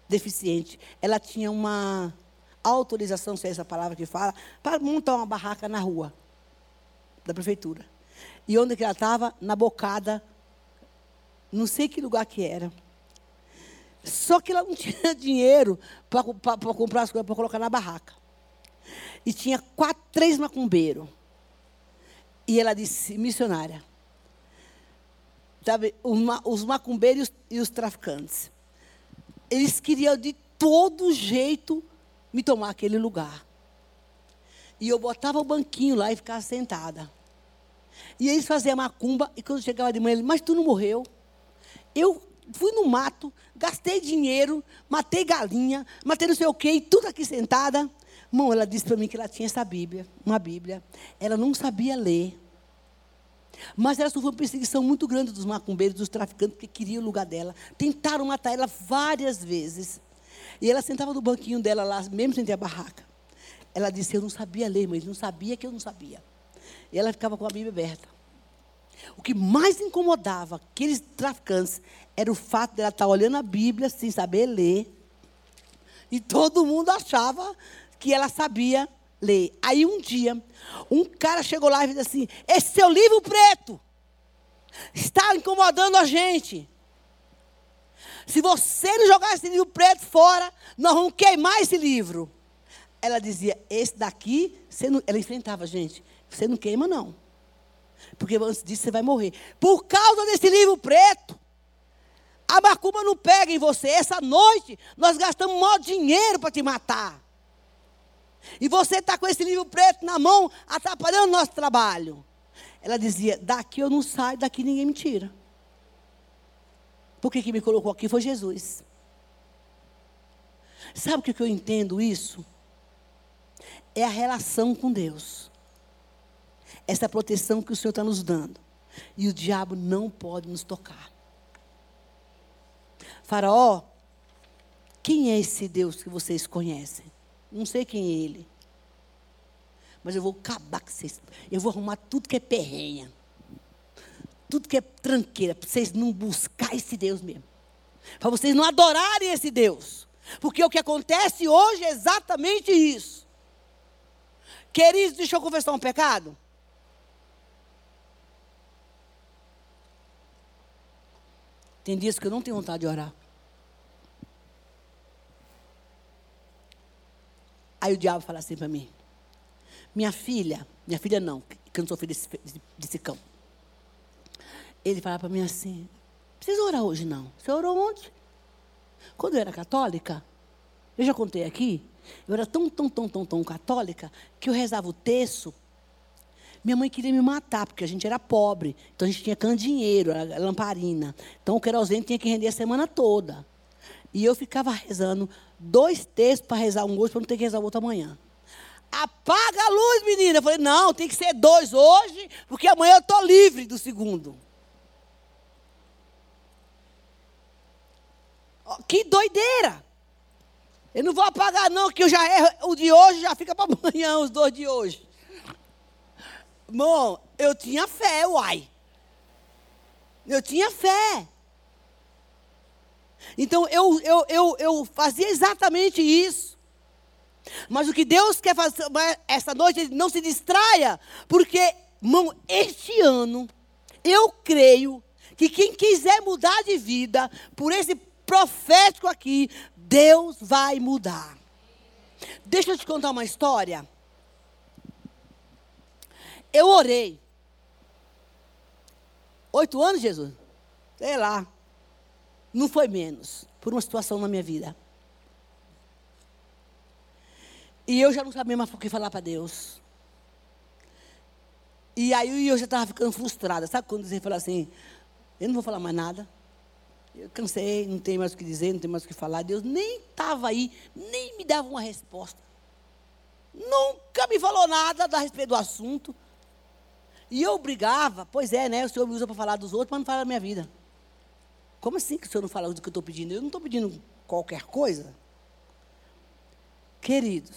deficiente, ela tinha uma autorização, se é essa palavra que fala, para montar uma barraca na rua da prefeitura. E onde que ela estava? Na bocada, não sei que lugar que era. Só que ela não tinha dinheiro para comprar as coisas para colocar na barraca. E tinha quatro, três macumbeiros. E ela disse, missionária, sabe, os macumbeiros e os traficantes, eles queriam de todo jeito me tomar aquele lugar. E eu botava o banquinho lá e ficava sentada. E eles faziam macumba, e quando chegava de manhã, ele, mas tu não morreu? Eu fui no mato, gastei dinheiro, matei galinha, matei não sei o quê, e tudo aqui sentada. Mão, ela disse para mim que ela tinha essa Bíblia, uma Bíblia. Ela não sabia ler. Mas ela sofreu uma perseguição muito grande dos macumbeiros, dos traficantes, que queriam o lugar dela. Tentaram matar ela várias vezes. E ela sentava no banquinho dela lá, mesmo sem ter a barraca. Ela disse: Eu não sabia ler, mas não sabia que eu não sabia. E ela ficava com a Bíblia aberta. O que mais incomodava aqueles traficantes era o fato dela estar olhando a Bíblia sem saber ler. E todo mundo achava que ela sabia ler. Aí um dia, um cara chegou lá e disse assim: Esse seu livro preto está incomodando a gente. Se você não jogar esse livro preto fora, nós vamos queimar esse livro. Ela dizia: Esse daqui, ela enfrentava a gente. Você não queima, não. Porque antes disso você vai morrer. Por causa desse livro preto, a macumba não pega em você. Essa noite nós gastamos maior dinheiro para te matar. E você está com esse livro preto na mão, atrapalhando o nosso trabalho. Ela dizia: daqui eu não saio, daqui ninguém me tira. Porque quem me colocou aqui foi Jesus. Sabe o que eu entendo isso? É a relação com Deus. Essa proteção que o Senhor está nos dando. E o diabo não pode nos tocar. Faraó, quem é esse Deus que vocês conhecem? Não sei quem é ele. Mas eu vou acabar com vocês. Eu vou arrumar tudo que é perrenha. Tudo que é tranqueira. Para vocês não buscar esse Deus mesmo. Para vocês não adorarem esse Deus. Porque o que acontece hoje é exatamente isso. Queridos, deixa eu confessar um pecado. Tem dias que eu não tenho vontade de orar. Aí o diabo fala assim para mim: Minha filha, minha filha não, que eu não sou filha desse, desse cão. Ele fala para mim assim: Precisa orar hoje não. Você orou ontem? Quando eu era católica, eu já contei aqui, eu era tão, tão, tão, tão, tão católica que eu rezava o terço. Minha mãe queria me matar, porque a gente era pobre. Então a gente tinha candeeiro, lamparina. Então o querosene tinha que render a semana toda. E eu ficava rezando dois textos para rezar um hoje, para não ter que rezar o outro amanhã. Apaga a luz, menina. Eu falei, não, tem que ser dois hoje, porque amanhã eu estou livre do segundo. Que doideira! Eu não vou apagar, não, que eu já erro. O de hoje já fica para amanhã, os dois de hoje. Bom, eu tinha fé, uai. Eu tinha fé. Então eu, eu, eu, eu fazia exatamente isso. Mas o que Deus quer fazer essa noite, não se distraia, porque, irmão, este ano, eu creio que quem quiser mudar de vida, por esse profético aqui, Deus vai mudar. Deixa eu te contar uma história. Eu orei. Oito anos, Jesus? Sei lá. Não foi menos, por uma situação na minha vida. E eu já não sabia mais o que falar para Deus. E aí eu já estava ficando frustrada. Sabe quando você fala assim, eu não vou falar mais nada? Eu cansei, não tem mais o que dizer, não tem mais o que falar. Deus nem estava aí, nem me dava uma resposta. Nunca me falou nada a respeito do assunto. E eu brigava, pois é, né? O Senhor me usa para falar dos outros, mas não fala da minha vida. Como assim que o Senhor não fala do que eu estou pedindo? Eu não estou pedindo qualquer coisa. Queridos,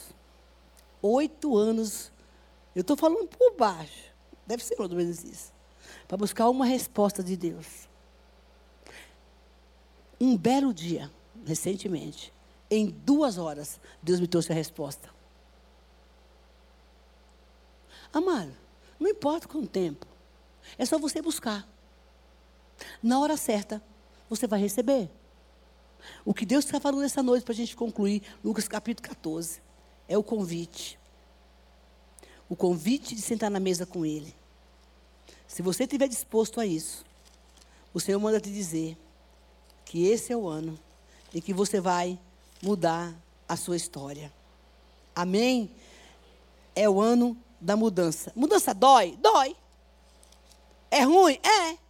oito anos, eu estou falando por baixo, deve ser ou menos isso, para buscar uma resposta de Deus. Um belo dia, recentemente, em duas horas, Deus me trouxe a resposta. Amado, não importa quanto tempo, é só você buscar. Na hora certa, você vai receber. O que Deus está falando nessa noite para a gente concluir, Lucas capítulo 14, é o convite. O convite de sentar na mesa com Ele. Se você estiver disposto a isso, o Senhor manda te dizer que esse é o ano em que você vai mudar a sua história. Amém? É o ano da mudança. Mudança dói? Dói. É ruim? É.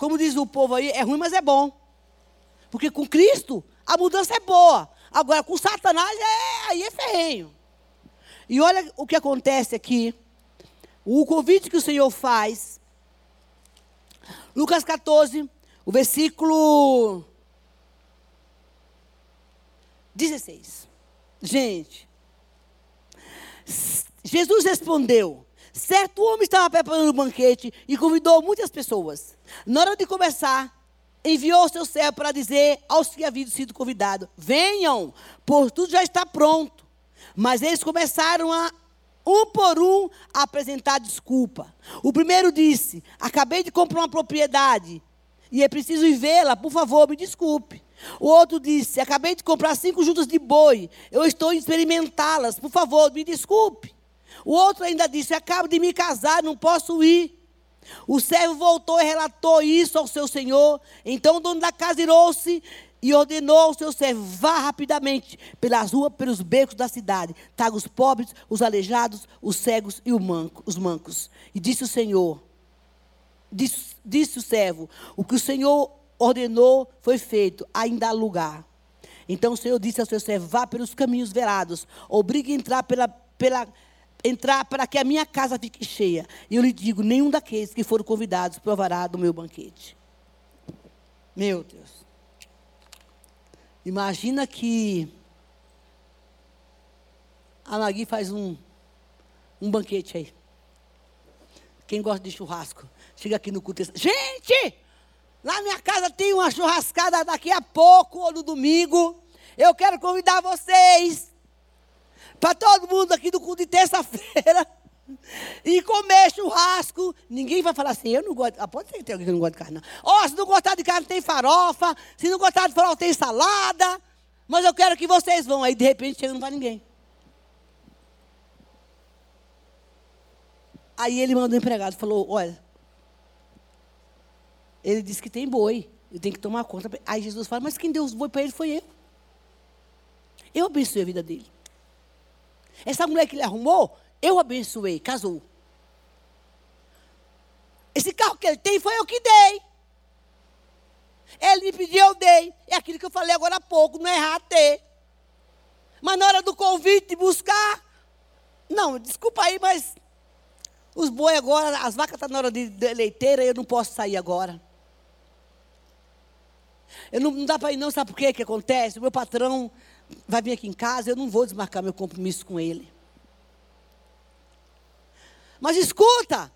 Como diz o povo aí, é ruim, mas é bom. Porque com Cristo, a mudança é boa. Agora, com Satanás, é, aí é ferrenho. E olha o que acontece aqui. O convite que o Senhor faz. Lucas 14, o versículo 16. Gente, Jesus respondeu: Certo homem estava preparando um banquete e convidou muitas pessoas. Na hora de começar, enviou seu servo para dizer aos que haviam sido convidados: Venham, por tudo já está pronto. Mas eles começaram a, um por um, a apresentar desculpa. O primeiro disse: Acabei de comprar uma propriedade e é preciso ir vê-la, por favor, me desculpe. O outro disse: Acabei de comprar cinco juntas de boi, eu estou experimentá-las, por favor, me desculpe. O outro ainda disse: Acabo de me casar, não posso ir. O servo voltou e relatou isso ao seu senhor. Então o dono da casa irou-se e ordenou ao seu servo: vá rapidamente pelas ruas, pelos becos da cidade, traga os pobres, os aleijados, os cegos e os mancos. E disse o Senhor: disse, disse o servo: o que o Senhor ordenou foi feito, ainda há lugar. Então o Senhor disse ao seu servo: vá pelos caminhos verados, obrigue a entrar pela, pela entrar para que a minha casa fique cheia. E eu lhe digo: nenhum daqueles que foram convidados provará do meu banquete. Meu Deus. Imagina que a Magui faz um, um banquete aí. Quem gosta de churrasco, chega aqui no culto gente, lá na minha casa tem uma churrascada daqui a pouco, ou no domingo. Eu quero convidar vocês para todo mundo aqui do culto de terça-feira e comer churrasco. Ninguém vai falar assim, eu não gosto. Ah, pode ser que alguém que não gosta de carne. Ó, oh, se não gostar de carne, tem farofa. Se não gostar de farofa, tem salada. Mas eu quero que vocês vão. Aí, de repente, chega não vai ninguém. Aí ele mandou o empregado, falou, olha, ele disse que tem boi, eu tenho que tomar conta. Aí Jesus fala, mas quem deu os boi para ele foi eu. Eu abençoei a vida dele. Essa mulher que ele arrumou, eu abençoei, casou. Esse carro que ele tem foi eu que dei. Ele me pediu, eu dei. É aquilo que eu falei agora há pouco, não é errar ter. Mas na hora do convite, buscar, não, desculpa aí, mas os boi agora, as vacas estão tá na hora de, de leiteira, eu não posso sair agora. Eu não, não dá para ir não, sabe por quê que acontece? O meu patrão vai vir aqui em casa, eu não vou desmarcar meu compromisso com ele. Mas escuta,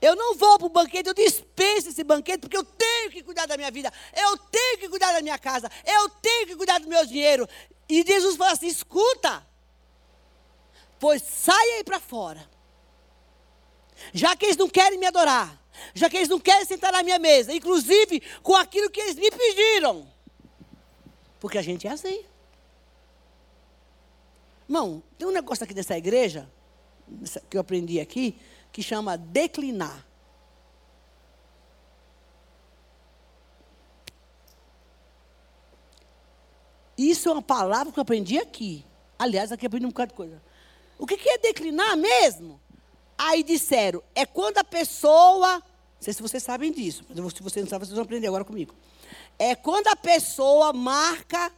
eu não vou para o banquete, eu dispenso esse banquete, porque eu tenho que cuidar da minha vida, eu tenho que cuidar da minha casa, eu tenho que cuidar do meu dinheiro. E Jesus fala assim: escuta, pois saia aí para fora. Já que eles não querem me adorar, já que eles não querem sentar na minha mesa, inclusive com aquilo que eles me pediram. Porque a gente é assim. Irmão, tem um negócio aqui dessa igreja, que eu aprendi aqui, que chama declinar. Isso é uma palavra que eu aprendi aqui. Aliás, aqui eu aprendi um bocado de coisa. O que é declinar mesmo? Aí disseram, é quando a pessoa Não sei se vocês sabem disso, mas se vocês não sabem, vocês vão aprender agora comigo. É quando a pessoa marca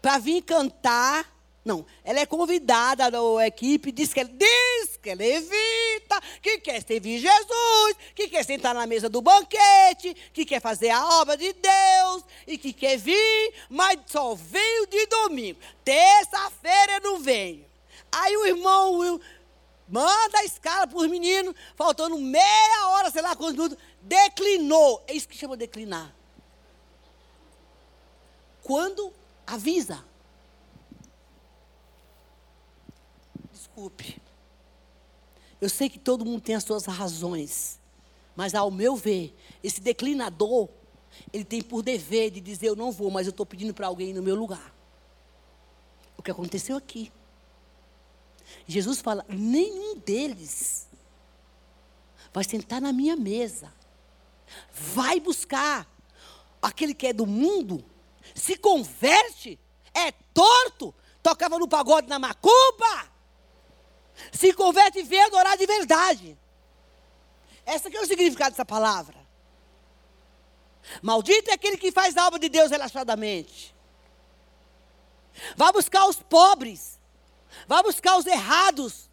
para vir cantar. Não, ela é convidada da equipe, diz que, diz que é levita, que quer servir Jesus, que quer sentar na mesa do banquete, que quer fazer a obra de Deus e que quer vir, mas só veio de domingo. Terça-feira não venho. Aí o irmão manda a escala para os meninos, faltando meia hora, sei lá quantos minutos, declinou. É isso que chama declinar. Quando avisa. Desculpe. Eu sei que todo mundo tem as suas razões. Mas ao meu ver, esse declinador, ele tem por dever de dizer eu não vou, mas eu estou pedindo para alguém no meu lugar. O que aconteceu aqui. Jesus fala: nenhum deles vai sentar na minha mesa. Vai buscar aquele que é do mundo se converte, é torto, tocava no pagode na macumba, se converte e vem adorar de verdade. Esse é o significado dessa palavra. Maldito é aquele que faz a obra de Deus relaxadamente. Vá buscar os pobres. Vá buscar os errados.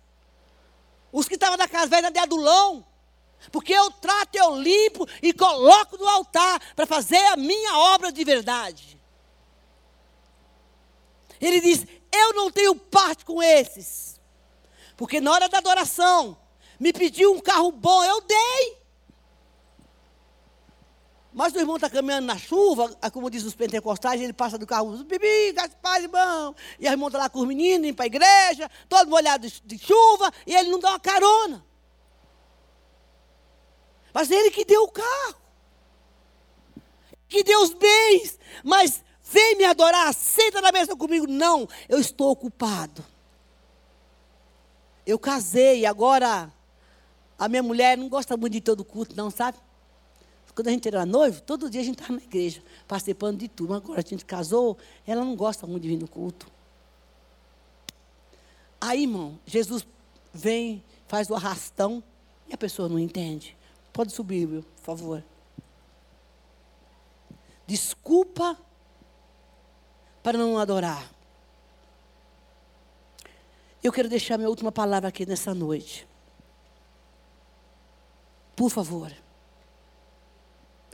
Os que estavam na caverna de Adulão. Porque eu trato, eu limpo e coloco no altar para fazer a minha obra de verdade. Ele diz: Eu não tenho parte com esses. Porque na hora da adoração, me pediu um carro bom, eu dei. Mas o irmão está caminhando na chuva, como diz os pentecostais, ele passa do carro, bibi, Gaspar, irmão. E a irmã está lá com os meninos, indo para a igreja, todo molhado de, chuva, e ele não dá uma carona. Mas ele que deu o carro. Que deu os bens. Mas Vem me adorar, senta na mesa comigo. Não, eu estou ocupado. Eu casei, agora a minha mulher não gosta muito de todo culto, não, sabe? Quando a gente era noivo, todo dia a gente estava na igreja, participando de tudo. Agora a gente casou, ela não gosta muito de vir no culto. Aí, irmão, Jesus vem, faz o arrastão e a pessoa não entende. Pode subir, meu, por favor. Desculpa para não adorar. Eu quero deixar minha última palavra aqui nessa noite. Por favor.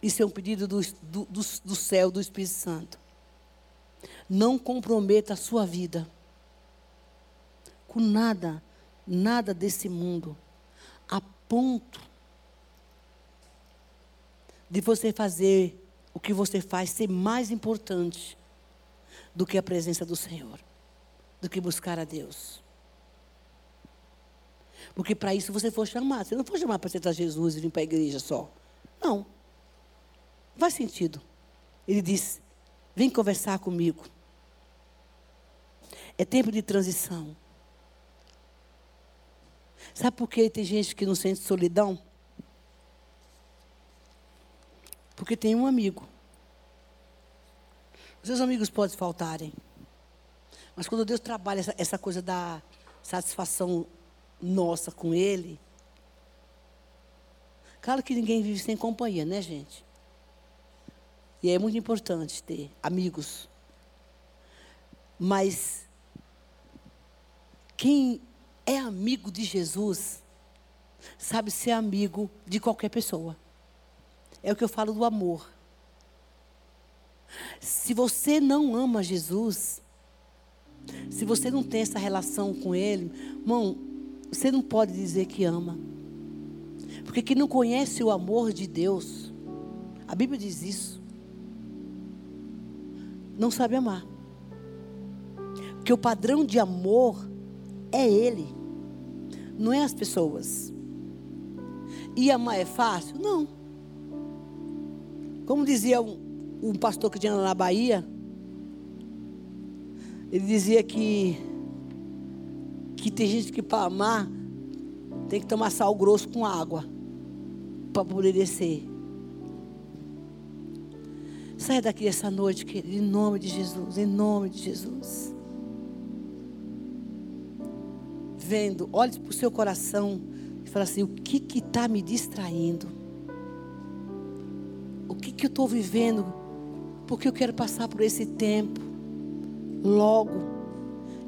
Isso é um pedido do, do, do, céu, do Espírito Santo. Não comprometa a sua vida com nada, nada desse mundo, a ponto de você fazer o que você faz ser mais importante do que a presença do Senhor, do que buscar a Deus. Porque para isso você foi chamado. Você não foi chamado para aceitar Jesus e vir para a igreja só. Não. Não faz sentido. Ele diz: vem conversar comigo. É tempo de transição. Sabe por que tem gente que não sente solidão? Porque tem um amigo os seus amigos podem faltarem. Mas quando Deus trabalha essa, essa coisa da satisfação nossa com Ele. Claro que ninguém vive sem companhia, né, gente? E é muito importante ter amigos. Mas quem é amigo de Jesus sabe ser amigo de qualquer pessoa. É o que eu falo do amor. Se você não ama Jesus, se você não tem essa relação com Ele, irmão, você não pode dizer que ama. Porque quem não conhece o amor de Deus, a Bíblia diz isso, não sabe amar. Porque o padrão de amor é Ele, não é as pessoas. E amar é fácil? Não. Como dizia um, um pastor que tinha na Bahia, ele dizia que, que tem gente que para amar tem que tomar sal grosso com água para poder descer. Saia daqui essa noite, querido, em nome de Jesus, em nome de Jesus. Vendo, olhe para o seu coração e fala assim: o que está me distraindo? que eu estou vivendo, porque eu quero passar por esse tempo logo.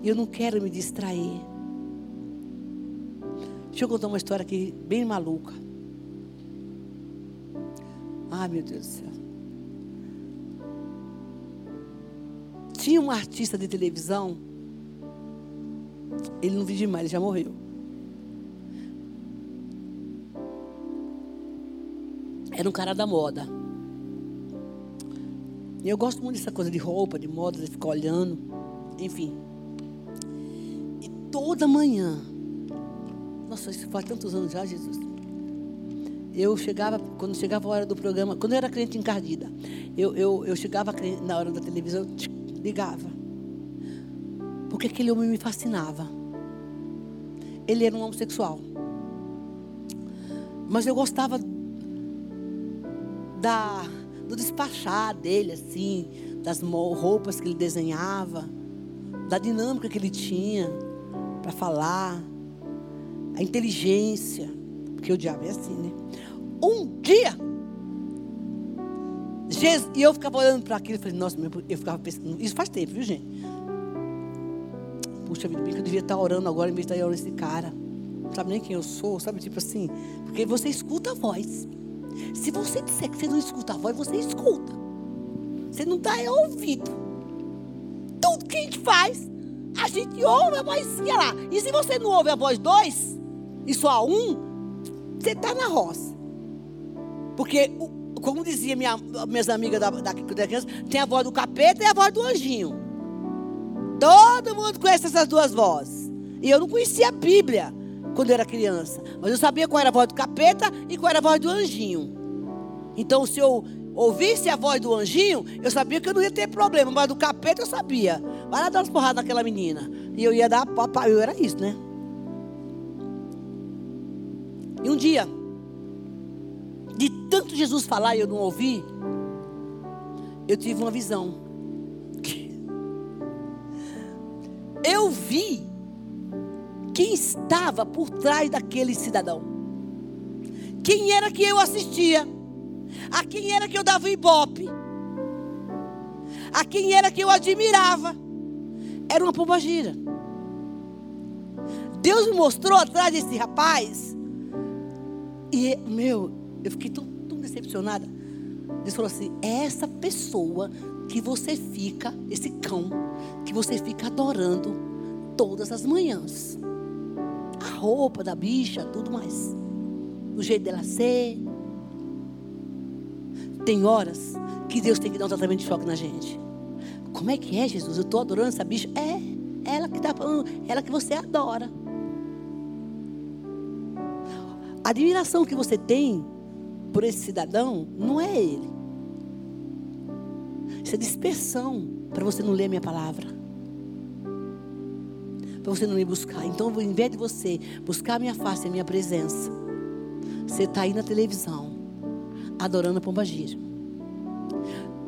E eu não quero me distrair. Deixa eu contar uma história aqui bem maluca. Ah, meu Deus do céu. Tinha um artista de televisão. Ele não vive mais, ele já morreu. Era um cara da moda. E eu gosto muito dessa coisa de roupa, de moda, de ficar olhando. Enfim. E toda manhã. Nossa, isso faz tantos anos já, Jesus. Eu chegava, quando chegava a hora do programa, quando eu era crente encardida, eu, eu, eu chegava na hora da televisão, eu ligava. Porque aquele homem me fascinava. Ele era um homossexual. Mas eu gostava da, do despachar dele, assim, das roupas que ele desenhava, da dinâmica que ele tinha para falar, a inteligência, porque o diabo é assim, né? Um dia, Jesus, e eu ficava olhando para aquilo e falei, nossa, eu ficava pensando, isso faz tempo, viu gente? Puxa vida, bem que eu devia estar orando agora em vez de estar orando esse cara. Não sabe nem quem eu sou, sabe? Tipo assim, porque você escuta a voz. Se você disser que você não escuta a voz, você escuta. Você não dá ouvido. Tudo que a gente faz, a gente ouve a vozinha lá. E se você não ouve a voz dois, e só um, você está na roça. Porque, como dizia minha, minhas amigas da, da, da criança, tem a voz do capeta e a voz do anjinho. Todo mundo conhece essas duas vozes. E eu não conhecia a Bíblia quando eu era criança. Mas eu sabia qual era a voz do capeta e qual era a voz do anjinho. Então, se eu ouvisse a voz do anjinho, eu sabia que eu não ia ter problema. Mas do capeta eu sabia. Vai lá dar umas porradas naquela menina. E eu ia dar papai. Eu era isso, né? E um dia, de tanto Jesus falar e eu não ouvi, eu tive uma visão. Eu vi quem estava por trás daquele cidadão. Quem era que eu assistia? A quem era que eu dava ibope? A quem era que eu admirava? Era uma pombagira. Deus me mostrou atrás desse rapaz. E, meu, eu fiquei tão, tão decepcionada. Deus falou assim: é essa pessoa que você fica, esse cão, que você fica adorando todas as manhãs a roupa da bicha, tudo mais. O jeito dela ser. Tem horas que Deus tem que dar um tratamento de choque na gente. Como é que é, Jesus? Eu estou adorando essa bicha. É, ela que dá, ela que você adora. A admiração que você tem por esse cidadão não é ele. Isso é dispersão para você não ler a minha palavra para você não me buscar. Então, ao invés de você buscar a minha face, a minha presença, você está aí na televisão, adorando a pomba gira.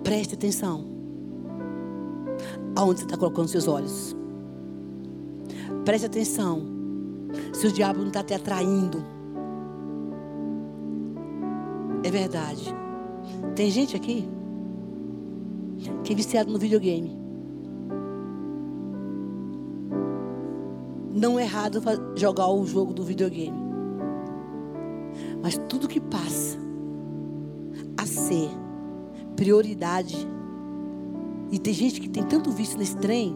Preste atenção. Aonde você está colocando seus olhos? Preste atenção. Se o diabo não está te atraindo. É verdade. Tem gente aqui que é viciado no videogame. Não é errado jogar o jogo do videogame. Mas tudo que passa a ser prioridade. E tem gente que tem tanto vício nesse trem.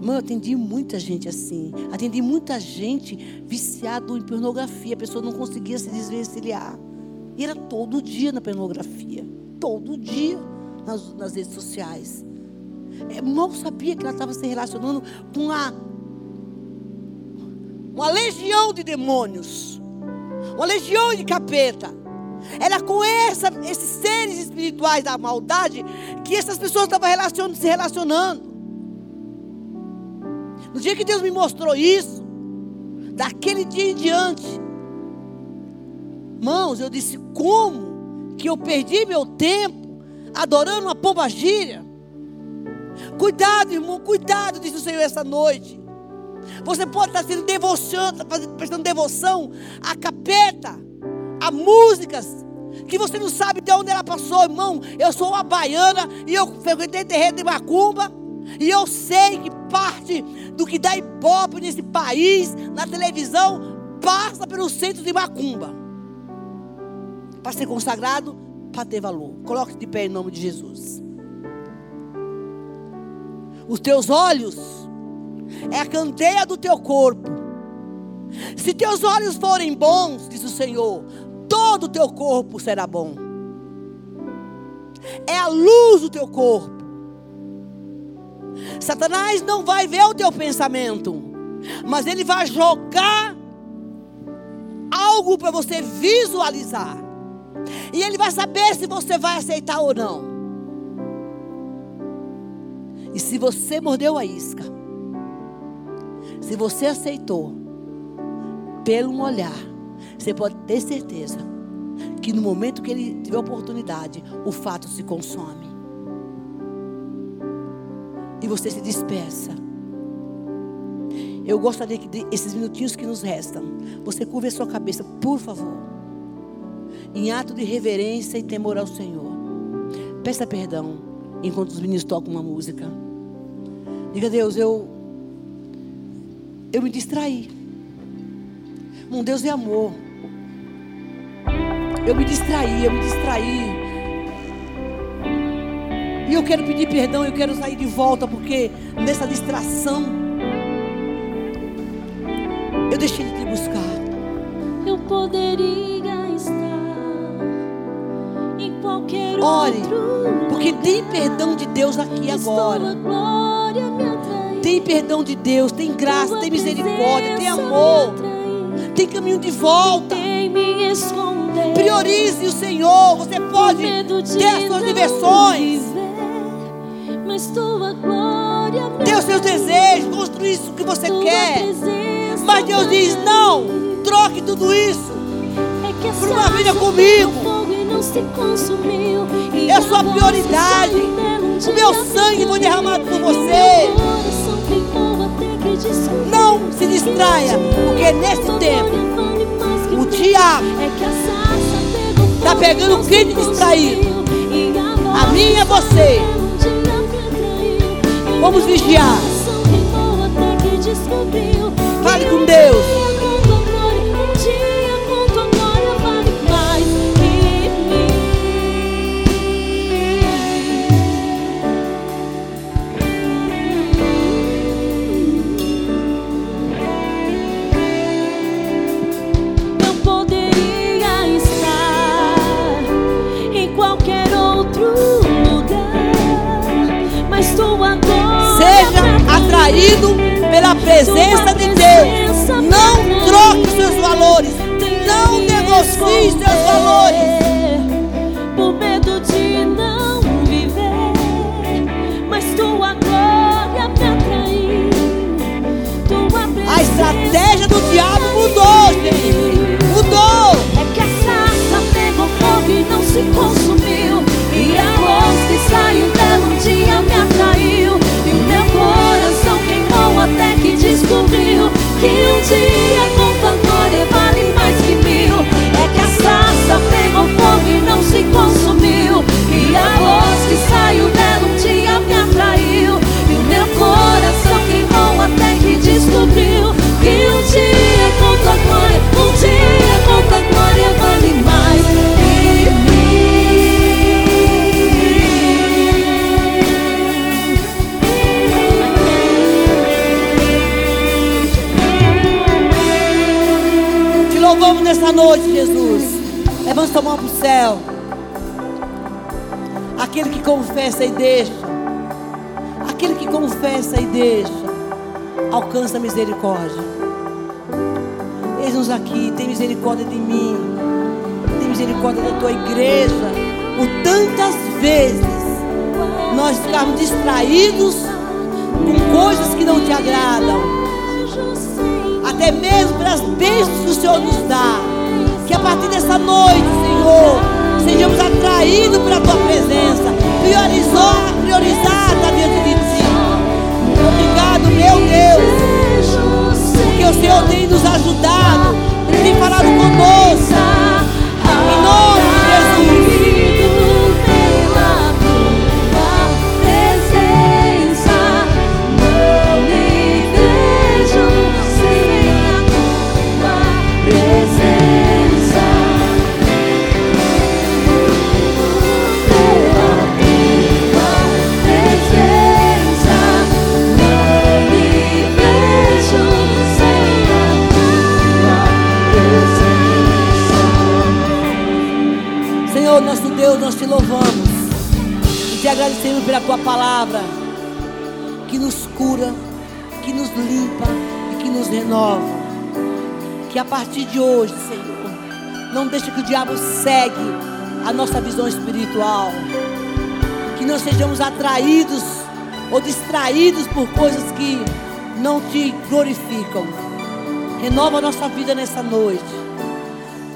Mano, eu atendi muita gente assim. Atendi muita gente viciado em pornografia. A pessoa não conseguia se desvencilhar. E era todo dia na pornografia. Todo dia nas, nas redes sociais. É, mal sabia que ela estava se relacionando com a uma legião de demônios, uma legião de capeta. Era com essa, esses seres espirituais da maldade que essas pessoas estavam relacionando, se relacionando. No dia que Deus me mostrou isso, daquele dia em diante, irmãos, eu disse: como que eu perdi meu tempo adorando uma pomba gíria? Cuidado, irmão, cuidado, disse o Senhor essa noite. Você pode estar sendo devoção, prestando devoção a capeta, a músicas que você não sabe de onde ela passou, irmão. Eu sou uma baiana e eu frequentei terreno de macumba. E eu sei que parte do que dá ibope nesse país, na televisão, passa pelos centros de macumba. Para ser consagrado, para ter valor. Coloque de pé em nome de Jesus. Os teus olhos é a candeia do teu corpo. Se teus olhos forem bons, diz o Senhor, todo o teu corpo será bom. É a luz do teu corpo. Satanás não vai ver o teu pensamento, mas ele vai jogar algo para você visualizar. E ele vai saber se você vai aceitar ou não. E se você mordeu a isca, se você aceitou, pelo um olhar, você pode ter certeza que no momento que ele tiver oportunidade, o fato se consome. E você se dispersa. Eu gostaria que esses minutinhos que nos restam, você curva a sua cabeça, por favor. Em ato de reverência e temor ao Senhor. Peça perdão enquanto os meninos tocam uma música. Diga, Deus, eu eu me distraí. Um Deus é amor. Eu me distraí, eu me distraí. E eu quero pedir perdão, eu quero sair de volta, porque nessa distração eu deixei de te buscar. Eu poderia estar em qualquer Ore, porque tem perdão de Deus aqui agora. Tem perdão de Deus, tem graça, tem misericórdia, tem me amor, tem caminho de volta. Priorize o Senhor. Você pode ter as suas diversões, viver, mas tua glória me ter os seus desejos, construir isso que você quer. Mas Deus diz: não, troque tudo isso. É por uma vida comigo. pegou fogo e não se consumiu. E É a prioridade. O meu sangue foi derramado por você. Não se distraia, porque nesse tempo o diabo É que a sarça pegou fogo Tá pegando e não quem se te distraído. consumiu. E a minha é você. o Vamos vigiar. Fale com Deus. Atraído pela presença de Deus. Não troque seus valores. Não negocie seus valores. Por medo de não viver, mas tua glória me atraiu. A estratégia do diabo mudou, gente. Que um dia com tua glória vale mais que mil. É que a sarça pegou fogo e não se consumiu. Noite, Jesus. Levanta sua mão para o céu. Aquele que confessa e deixa. Aquele que confessa e deixa. Alcança a misericórdia. Eis-nos aqui, tem misericórdia de mim. Tem misericórdia da tua igreja. Por tantas vezes nós ficamos distraídos com coisas que não te agradam até mesmo pelas bênçãos que o Senhor nos dá. Que a partir dessa noite, Senhor, sejamos atraídos pela tua presença, priorizar, priorizada diante de ti. Obrigado, meu Deus, porque o Senhor tem nos ajudado, tem falado conosco. Agradecemos pela tua palavra que nos cura, que nos limpa e que nos renova. Que a partir de hoje, Senhor, não deixe que o diabo segue a nossa visão espiritual. Que não sejamos atraídos ou distraídos por coisas que não te glorificam. Renova a nossa vida nessa noite.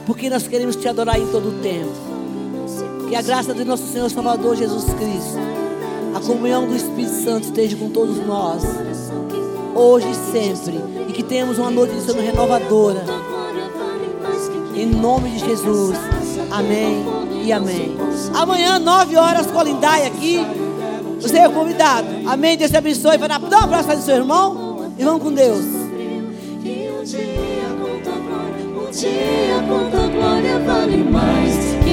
Porque nós queremos te adorar em todo o tempo. Que a graça do nosso Senhor Salvador Jesus Cristo, a comunhão do Espírito Santo esteja com todos nós, hoje e sempre. E que tenhamos uma noite de sono renovadora. Em nome de Jesus. Amém e amém. Amanhã, nove horas, Colindai aqui. Você é convidado. Amém. Deus te abençoe. Vai dar um abraço para seu irmão. E vamos com Deus. um dia com tua glória vale mais.